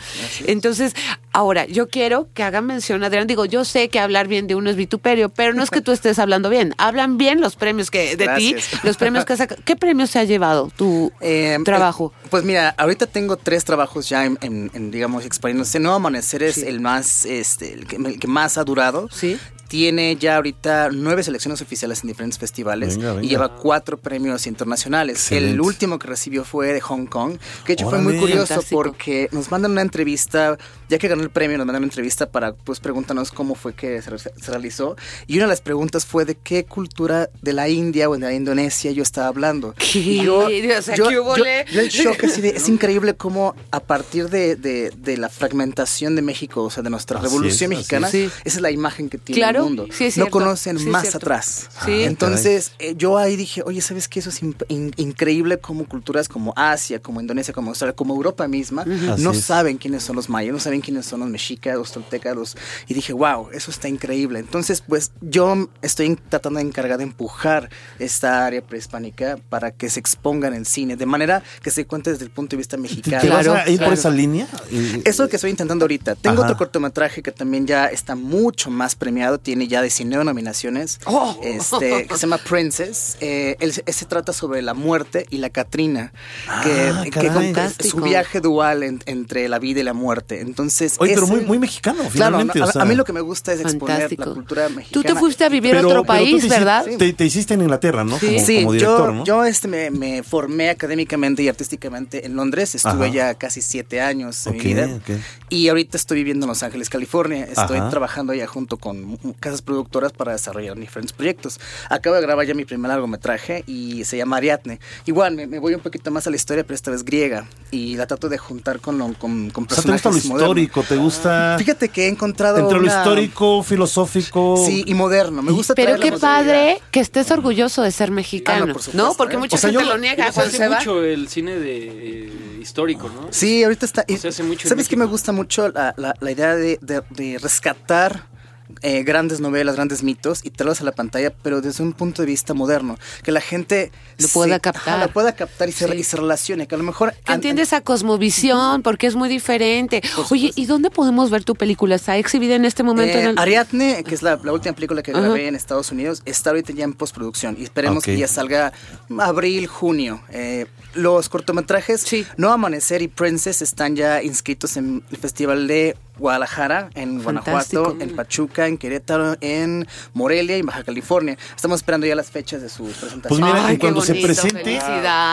Entonces, ahora, yo quiero que hagan mención, Adrián, digo, yo sé que hablar bien de uno es vituperio, pero no es que tú estés hablando bien. Hablan bien los premios que de ti, los premios que has sacado. ¿Qué premios se ha llevado tu Eh, trabajo? eh, Pues mira, ahorita tengo tres trabajos ya en, en- en, digamos, experiencia. Nuevo Amanecer es el más, este, el que, el que más ha durado. Sí. Tiene ya ahorita nueve selecciones oficiales en diferentes festivales Venga, venga. y lleva cuatro premios internacionales. El último que recibió fue de Hong Kong, que de hecho fue muy curioso Fantástico. porque nos mandan una entrevista, ya que ganó el premio, nos mandan una entrevista para pues preguntarnos cómo fue que se, re- se realizó. Y una de las preguntas fue de qué cultura de la India o de la Indonesia yo estaba hablando. ¿Qué? Y yo, O sea, yo- ¿qué hubo yo- el shock así de- es increíble cómo a partir de, de- de la fragmentación de México, o sea, de nuestra Así revolución es, mexicana, esa es la imagen que tiene Claro, mundo. sí no conocen sí más cierto. atrás. Sí. Entonces, eh, yo ahí dije, oye, ¿sabes qué? Eso es in- increíble como culturas como Asia, como Indonesia, como Australia, como Europa misma, no es. saben quiénes son los mayas, no saben quiénes son los mexicas, los toltecas, los... Y dije, wow, eso está increíble. Entonces, pues yo estoy tratando de encargar de empujar esta área prehispánica para que se exponga en cine, de manera que se cuente desde el punto de vista ¿Te, mexicano. te vas Claro, a ir por esa línea? Eso es lo que estoy intentando ahorita. Tengo Ajá. otro cortometraje que también ya está mucho más premiado, tiene ya 19 nominaciones, Oh. este, que se llama Princess. Eh, él- ese trata sobre la muerte y la Catrina, que, Ah, que con- un viaje dual en- entre la vida y la muerte. Entonces, Oye, pero muy, muy mexicano, Claro, finalmente. no, o a, sea. a mí lo que me gusta es exponer Fantástico. la cultura Tú mexicana. te fuiste a vivir a otro pero tú país, te ¿verdad? hiciste- Te, te hiciste en Inglaterra, ¿no? Sí. Como, Sí, como director, yo, ¿no? yo este, me, me formé académicamente y artísticamente en Londres. Estuve Ajá. ya casi siete años de Ok, mi vida. Y ahorita estoy viviendo en Los Ángeles, California. Estoy Ajá. trabajando ya junto con casas productoras para desarrollar diferentes proyectos. Acabo de grabar ya mi primer largometraje y se llama Ariadne. Igual, me, me voy un poquito más a la historia, pero esta vez griega. Y la trato de juntar con, lo- con, con O sea, ¿te gusta lo modernos. histórico? ¿Te gusta Fíjate que he encontrado entre lo histórico, filosófico? Sí, y moderno. Me gusta Pero qué padre que estés orgulloso de ser mexicano, Ah, no, ¿no? por supuesto, Porque ¿eh? mucha O sea, gente yo- lo niega Se hace se va. mucho el cine de eh, histórico, ¿no? Sí, ahorita está. y- Se hace mucho ¿Sabes qué me gusta mucho? La, la- la idea de, de- de rescatar eh, grandes novelas, grandes mitos y traerlos a la pantalla, pero desde un punto de vista moderno. Que la gente Lo pueda captar. ajá, lo pueda captar y se, Sí. y se relacione. Que a lo mejor. Que entiende esa cosmovisión, porque es muy diferente. Oye, ¿y dónde podemos ver tu película? ¿Está exhibida en este momento? Eh, en el- Ariadne, que es la, la última película que grabé en Estados Unidos, está ahorita ya en postproducción y esperemos que ya salga abril, junio. Eh, los cortometrajes No Amanecer y Princess están ya inscritos en el Festival de Guadalajara, en Fantástico. Guanajuato, en Pachuca, en Querétaro, en Morelia y en Baja California. Estamos esperando ya las fechas de sus presentaciones. Pues mira, y cuando se presente,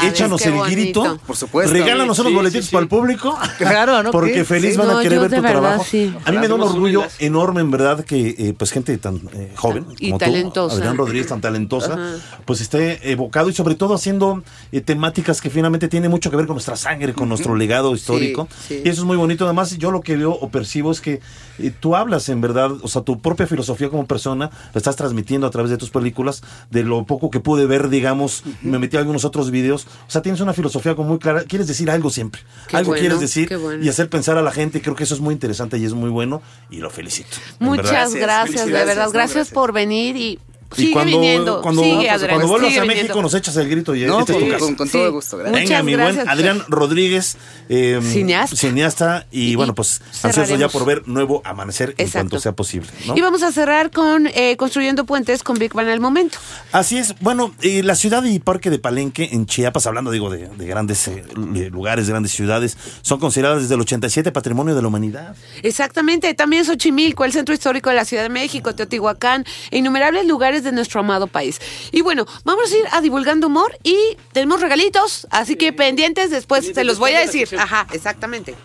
échanos el grito. Por supuesto. Regálanos unos Sí, boletitos sí, sí. para el público. Claro, ¿no? Porque ¿Qué? feliz Sí. van a querer ver tu verdad, trabajo. sí. A mí me da un orgullo enorme, en verdad, que eh, pues gente tan eh, joven Y como talentosa. tú, Adrián Rodríguez, tan talentosa, Ajá. pues esté evocado y sobre todo haciendo eh, temáticas que finalmente tienen mucho que ver con nuestra sangre, con nuestro legado histórico. Y eso es muy bonito. Además, yo lo que veo o percibo es que eh, tú hablas en verdad, o sea, tu propia filosofía como persona, la estás transmitiendo a través de tus películas, de lo poco que pude ver, digamos, me metí a algunos otros videos. O sea, tienes una filosofía como muy clara, quieres decir algo siempre. Qué algo bueno, quieres decir bueno. y hacer pensar a la gente. Creo que eso es muy interesante y es muy bueno y lo felicito. Muchas verdad. gracias, de verdad. Gracias, por venir y Sigue cuando, viniendo, cuando, sigue, Adrián, cuando vuelvas sigue a viniendo. México nos echas el grito y No, este es tu con- casa. con- con todo gusto, gracias. Venga, Muchas mi gracias, buen Adrián Rodríguez, eh, Cineasta. cineasta, y, Y- bueno, y pues ansioso ya por ver nuevo amanecer en cuanto sea posible. ¿no? Y vamos a cerrar con eh, Construyendo Puentes con Big Bang al momento. Así es. Bueno, eh, la ciudad y parque de Palenque en Chiapas, hablando digo de, de grandes eh, lugares, grandes ciudades, son consideradas desde el 87 Patrimonio de la Humanidad. Exactamente, también Xochimilco, el centro histórico de la Ciudad de México, Teotihuacán e innumerables lugares de nuestro amado país. Y bueno, vamos a ir a divulgando humor y tenemos regalitos, así que pendientes después se los voy a decir. Ajá, exactamente.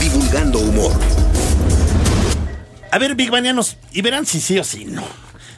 Divulgando humor. A ver, Big Banianos, y verán si sí o si no.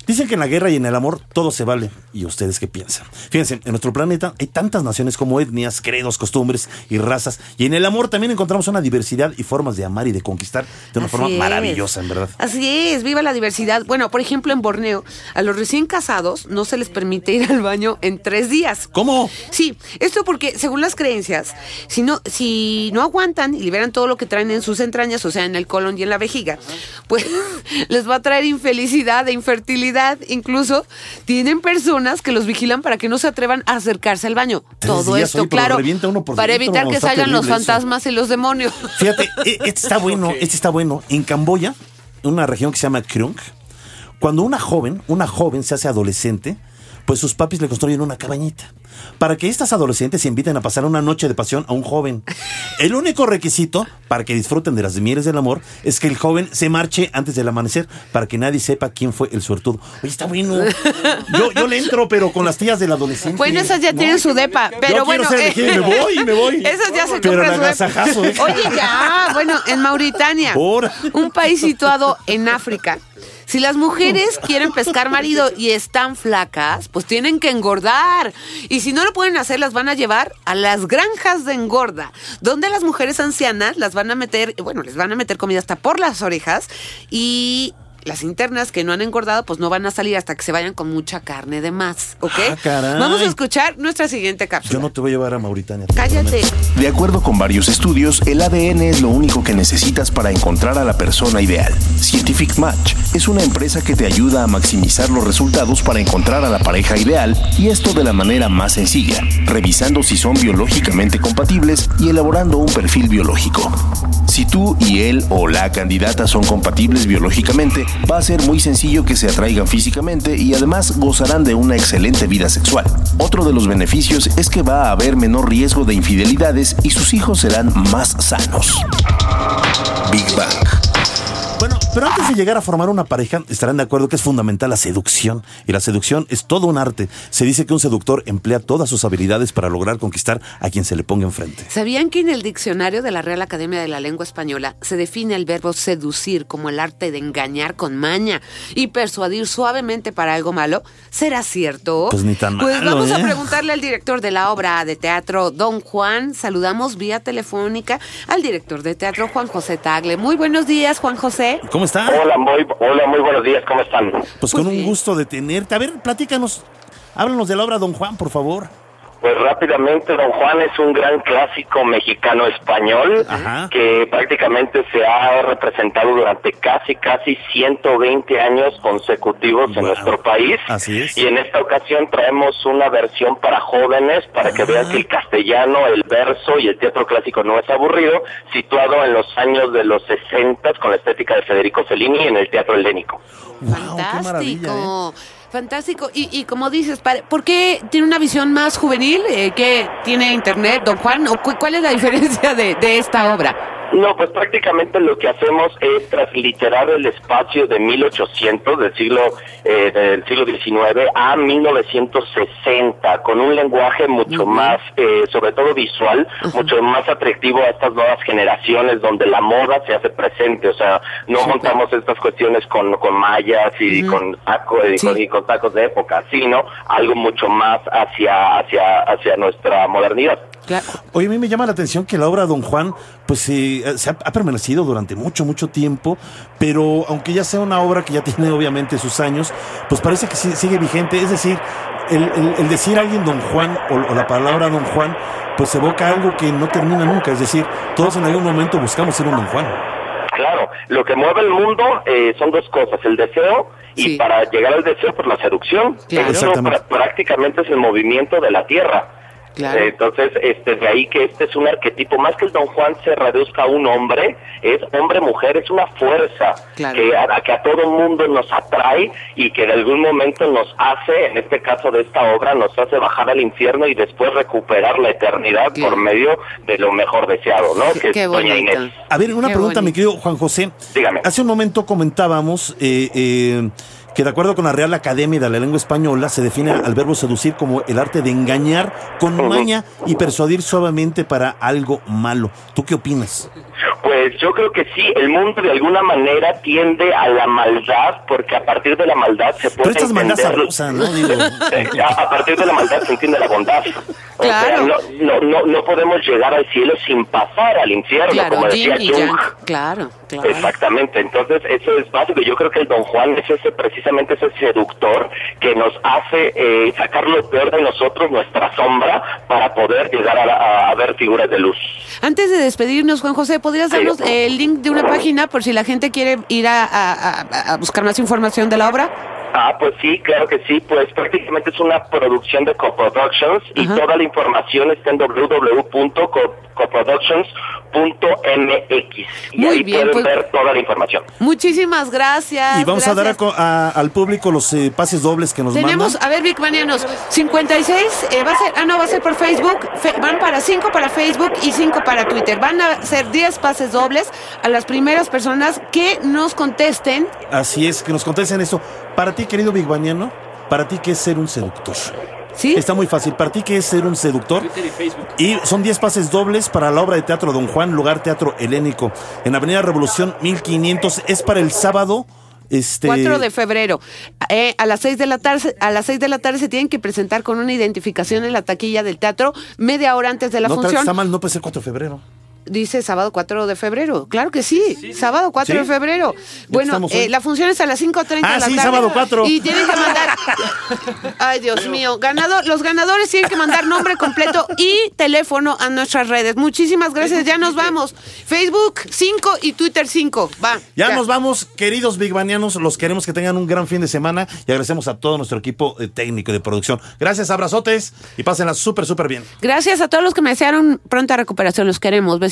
Dicen que en la guerra y en el amor todo se vale. ¿Y ustedes qué piensan? Fíjense, en nuestro planeta hay tantas naciones como etnias, credos, costumbres y razas. Y en el amor también encontramos una diversidad y formas de amar y de conquistar de una Así forma es. maravillosa, en verdad. Así es, viva la diversidad. Bueno, por ejemplo, en Borneo, a los recién casados no se les permite ir al baño en tres días. ¿Cómo? Sí, esto porque, según las creencias, si no, si no aguantan y liberan todo lo que traen en sus entrañas, o sea, en el colon y en la vejiga, pues les va a traer infelicidad e infertilidad. Incluso tienen personas que los vigilan para que no se atrevan a acercarse al baño. Tres todo días, esto, oye, claro, revienta uno por para evitar que salgan los eso. fantasmas y los demonios. Fíjate, e- este está bueno, este está bueno. En Camboya, en una región que se llama Krung, cuando una joven, una joven se hace adolescente, pues sus papis le construyen una cabañita. Para que estas adolescentes se inviten a pasar una noche de pasión a un joven. El único requisito para que disfruten de las mieles del amor es que el joven se marche antes del amanecer para que nadie sepa quién fue el suertudo. Oye, está bueno. Yo, yo le entro, pero con las tías del adolescente. Bueno, esas ya No, tienen su depa, pero Yo bueno. ser y me voy, me voy. Esas ya se Pero agasajazo, ¿eh? Oye, ya, bueno, en Mauritania, un país situado en África. Si las mujeres quieren pescar marido y están flacas, pues tienen que engordar. Y si no lo pueden hacer, las van a llevar a las granjas de engorda, donde las mujeres ancianas las van a meter, bueno, les van a meter comida hasta por las orejas y las internas que no han engordado, pues no van a salir hasta que se vayan con mucha carne de más, ¿ok? Ah, caray. Vamos a escuchar nuestra siguiente cápsula. Yo no te voy a llevar a Mauritania. Cállate. De acuerdo con varios estudios, el ADN es lo único que necesitas para encontrar a la persona ideal. Scientific Match es una empresa que te ayuda a maximizar los resultados para encontrar a la pareja ideal y esto de la manera más sencilla, revisando si son biológicamente compatibles y elaborando un perfil biológico. Si tú y él o la candidata son compatibles biológicamente, va a ser muy sencillo que se atraigan físicamente y además gozarán de una excelente vida sexual. Otro de los beneficios es que va a haber menor riesgo de infidelidades y sus hijos serán más sanos. Big Bang. Bueno, pero antes de llegar a formar una pareja, estarán de acuerdo que es fundamental la seducción. Y la seducción es todo un arte. Se dice que un seductor emplea todas sus habilidades para lograr conquistar a quien se le ponga enfrente. ¿Sabían que en el diccionario de la Real Academia de la Lengua Española se define el verbo seducir como el arte de engañar con maña y persuadir suavemente para algo malo? ¿Será cierto? Pues ni tan Pues malo, vamos a ¿eh? preguntarle al director de la obra de teatro, Don Juan. Saludamos vía telefónica al director de teatro, Juan José Tagle. Muy buenos días, Juan José. ¿Cómo está? Hola, muy, hola, muy buenos días, ¿cómo están? Pues con un gusto de tenerte. A ver, platícanos. Háblanos de la obra Don Juan, por favor. Pues rápidamente, Don Juan es un gran clásico mexicano-español que prácticamente se ha representado durante casi, casi 120 años consecutivos en nuestro país. Así es. Y en esta ocasión traemos una versión para jóvenes para que vean que el castellano, el verso y el teatro clásico no es aburrido, situado en los años de los 60 con la estética de Federico Fellini en el teatro helénico. Fantástico. Fantástico. Y, y como dices, ¿por qué tiene una visión más juvenil? Eh, ¿Qué tiene Internet, don Juan? ¿O cu- ¿Cuál es la diferencia de, de esta obra? No, pues prácticamente lo que hacemos es transliterar el espacio de 1800 del siglo eh, del siglo XIX a 1960 con un lenguaje mucho más, eh, sobre todo visual, mucho más atractivo a estas nuevas generaciones donde la moda se hace presente. O sea, no montamos estas cuestiones con, con mallas y con taco- y con- y con tacos de época, sino algo mucho más hacia hacia hacia nuestra modernidad. Oye, a mí me llama la atención que la obra Don Juan, pues eh, se ha, ha permanecido durante mucho, mucho tiempo, pero aunque ya sea una obra que ya tiene obviamente sus años, pues parece que sí- sigue vigente. Es decir, el, el- el decir a alguien Don Juan o, o la palabra Don Juan, pues evoca algo que no termina nunca. Es decir, todos en algún momento buscamos ser un Don Juan. Claro, lo que mueve el mundo eh, son dos cosas, el deseo y para llegar al deseo por la seducción. Claro. Eso Exactamente. pr- prácticamente es el movimiento de la tierra. Claro. Entonces, este, de ahí que este es un arquetipo, más que el Don Juan se reduzca a un hombre, es hombre-mujer, es una fuerza Claro. que, a, que a todo mundo nos atrae y que en algún momento nos hace, en este caso de esta obra, nos hace bajar al infierno y después recuperar la eternidad por medio de lo mejor deseado, ¿no? Que Qué es Doña. Inés. A ver, una Qué pregunta, bonito. mi querido Juan José. Dígame. Hace un momento comentábamos eh, eh, que de acuerdo con la Real Academia de la Lengua Española se define al verbo seducir como el arte de engañar con maña y persuadir suavemente para algo malo. ¿Tú qué opinas? Pues yo creo que sí, el mundo de alguna manera tiende a la maldad, porque a partir de la maldad se puede Pero esta es maldad entender... sabrosa, ¿no? Digo, a, partir de la maldad se entiende la bondad. O Claro. sea, no, no, no, no podemos llegar al cielo sin pasar al infierno, Claro, como decía y Jung. yang. Claro, claro. Exactamente, entonces eso es básico. Yo creo que el Don Juan es ese precisamente ese seductor que nos hace eh, sacar lo peor de nosotros, nuestra sombra, para poder llegar a, a- a ver figuras de luz. Antes de despedirnos, Juan José, ¿podrías darnos el link de una página por si la gente quiere ir a- a buscar más información de la obra? Ah, pues sí, claro que sí, pues prácticamente es una producción de Coproductions y Ajá. toda la información está en www.coproductions.mx y Muy ahí bien, pueden pues- ver toda la información. Muchísimas gracias. y vamos a dar a, a- al público los eh, pases dobles que nos Tenemos, mandan. a ver, Big Manianos, 56, eh, va a ser, ah, no, va a ser por Facebook, Fe- van para 5 para Facebook y 5 para Twitter. Van a ser 10 pases dobles a las primeras personas que nos contesten. Así es, que nos contesten eso. Para ti, querido Bigbaniano, para ti, ¿qué es ser un seductor? ¿Sí? Está muy fácil. Para ti, ¿qué es ser un seductor? Twitter y Facebook. Y son 10 pases dobles para la obra de teatro Don Juan, lugar teatro helénico, en Avenida Revolución 1500. Es para el sábado. Este, 4 de febrero. Eh, a las 6 de la tarde, a las 6 de la tarde se tienen que presentar con una identificación en la taquilla del teatro media hora antes de la no, función. está mal, no puede ser 4 de febrero. Dice sábado 4 de febrero. Claro que sí. Sábado 4 Sí. de febrero. Bueno, eh, la función es a las 5.30 Ah, de la sí, tarde. sábado 4. Y tienen que mandar. Ay, Dios mío. Ganador, los ganadores tienen que mandar nombre completo y teléfono a nuestras redes. Muchísimas gracias. Ya nos vamos. Facebook 5 y Twitter 5. Va. Ya, nos vamos, queridos bigbanianos. Los queremos que tengan un gran fin de semana y agradecemos a todo nuestro equipo eh, técnico y de producción. Gracias, abrazotes y pásenla súper, súper bien. Gracias a todos los que me desearon pronta recuperación. Los queremos. Besitos.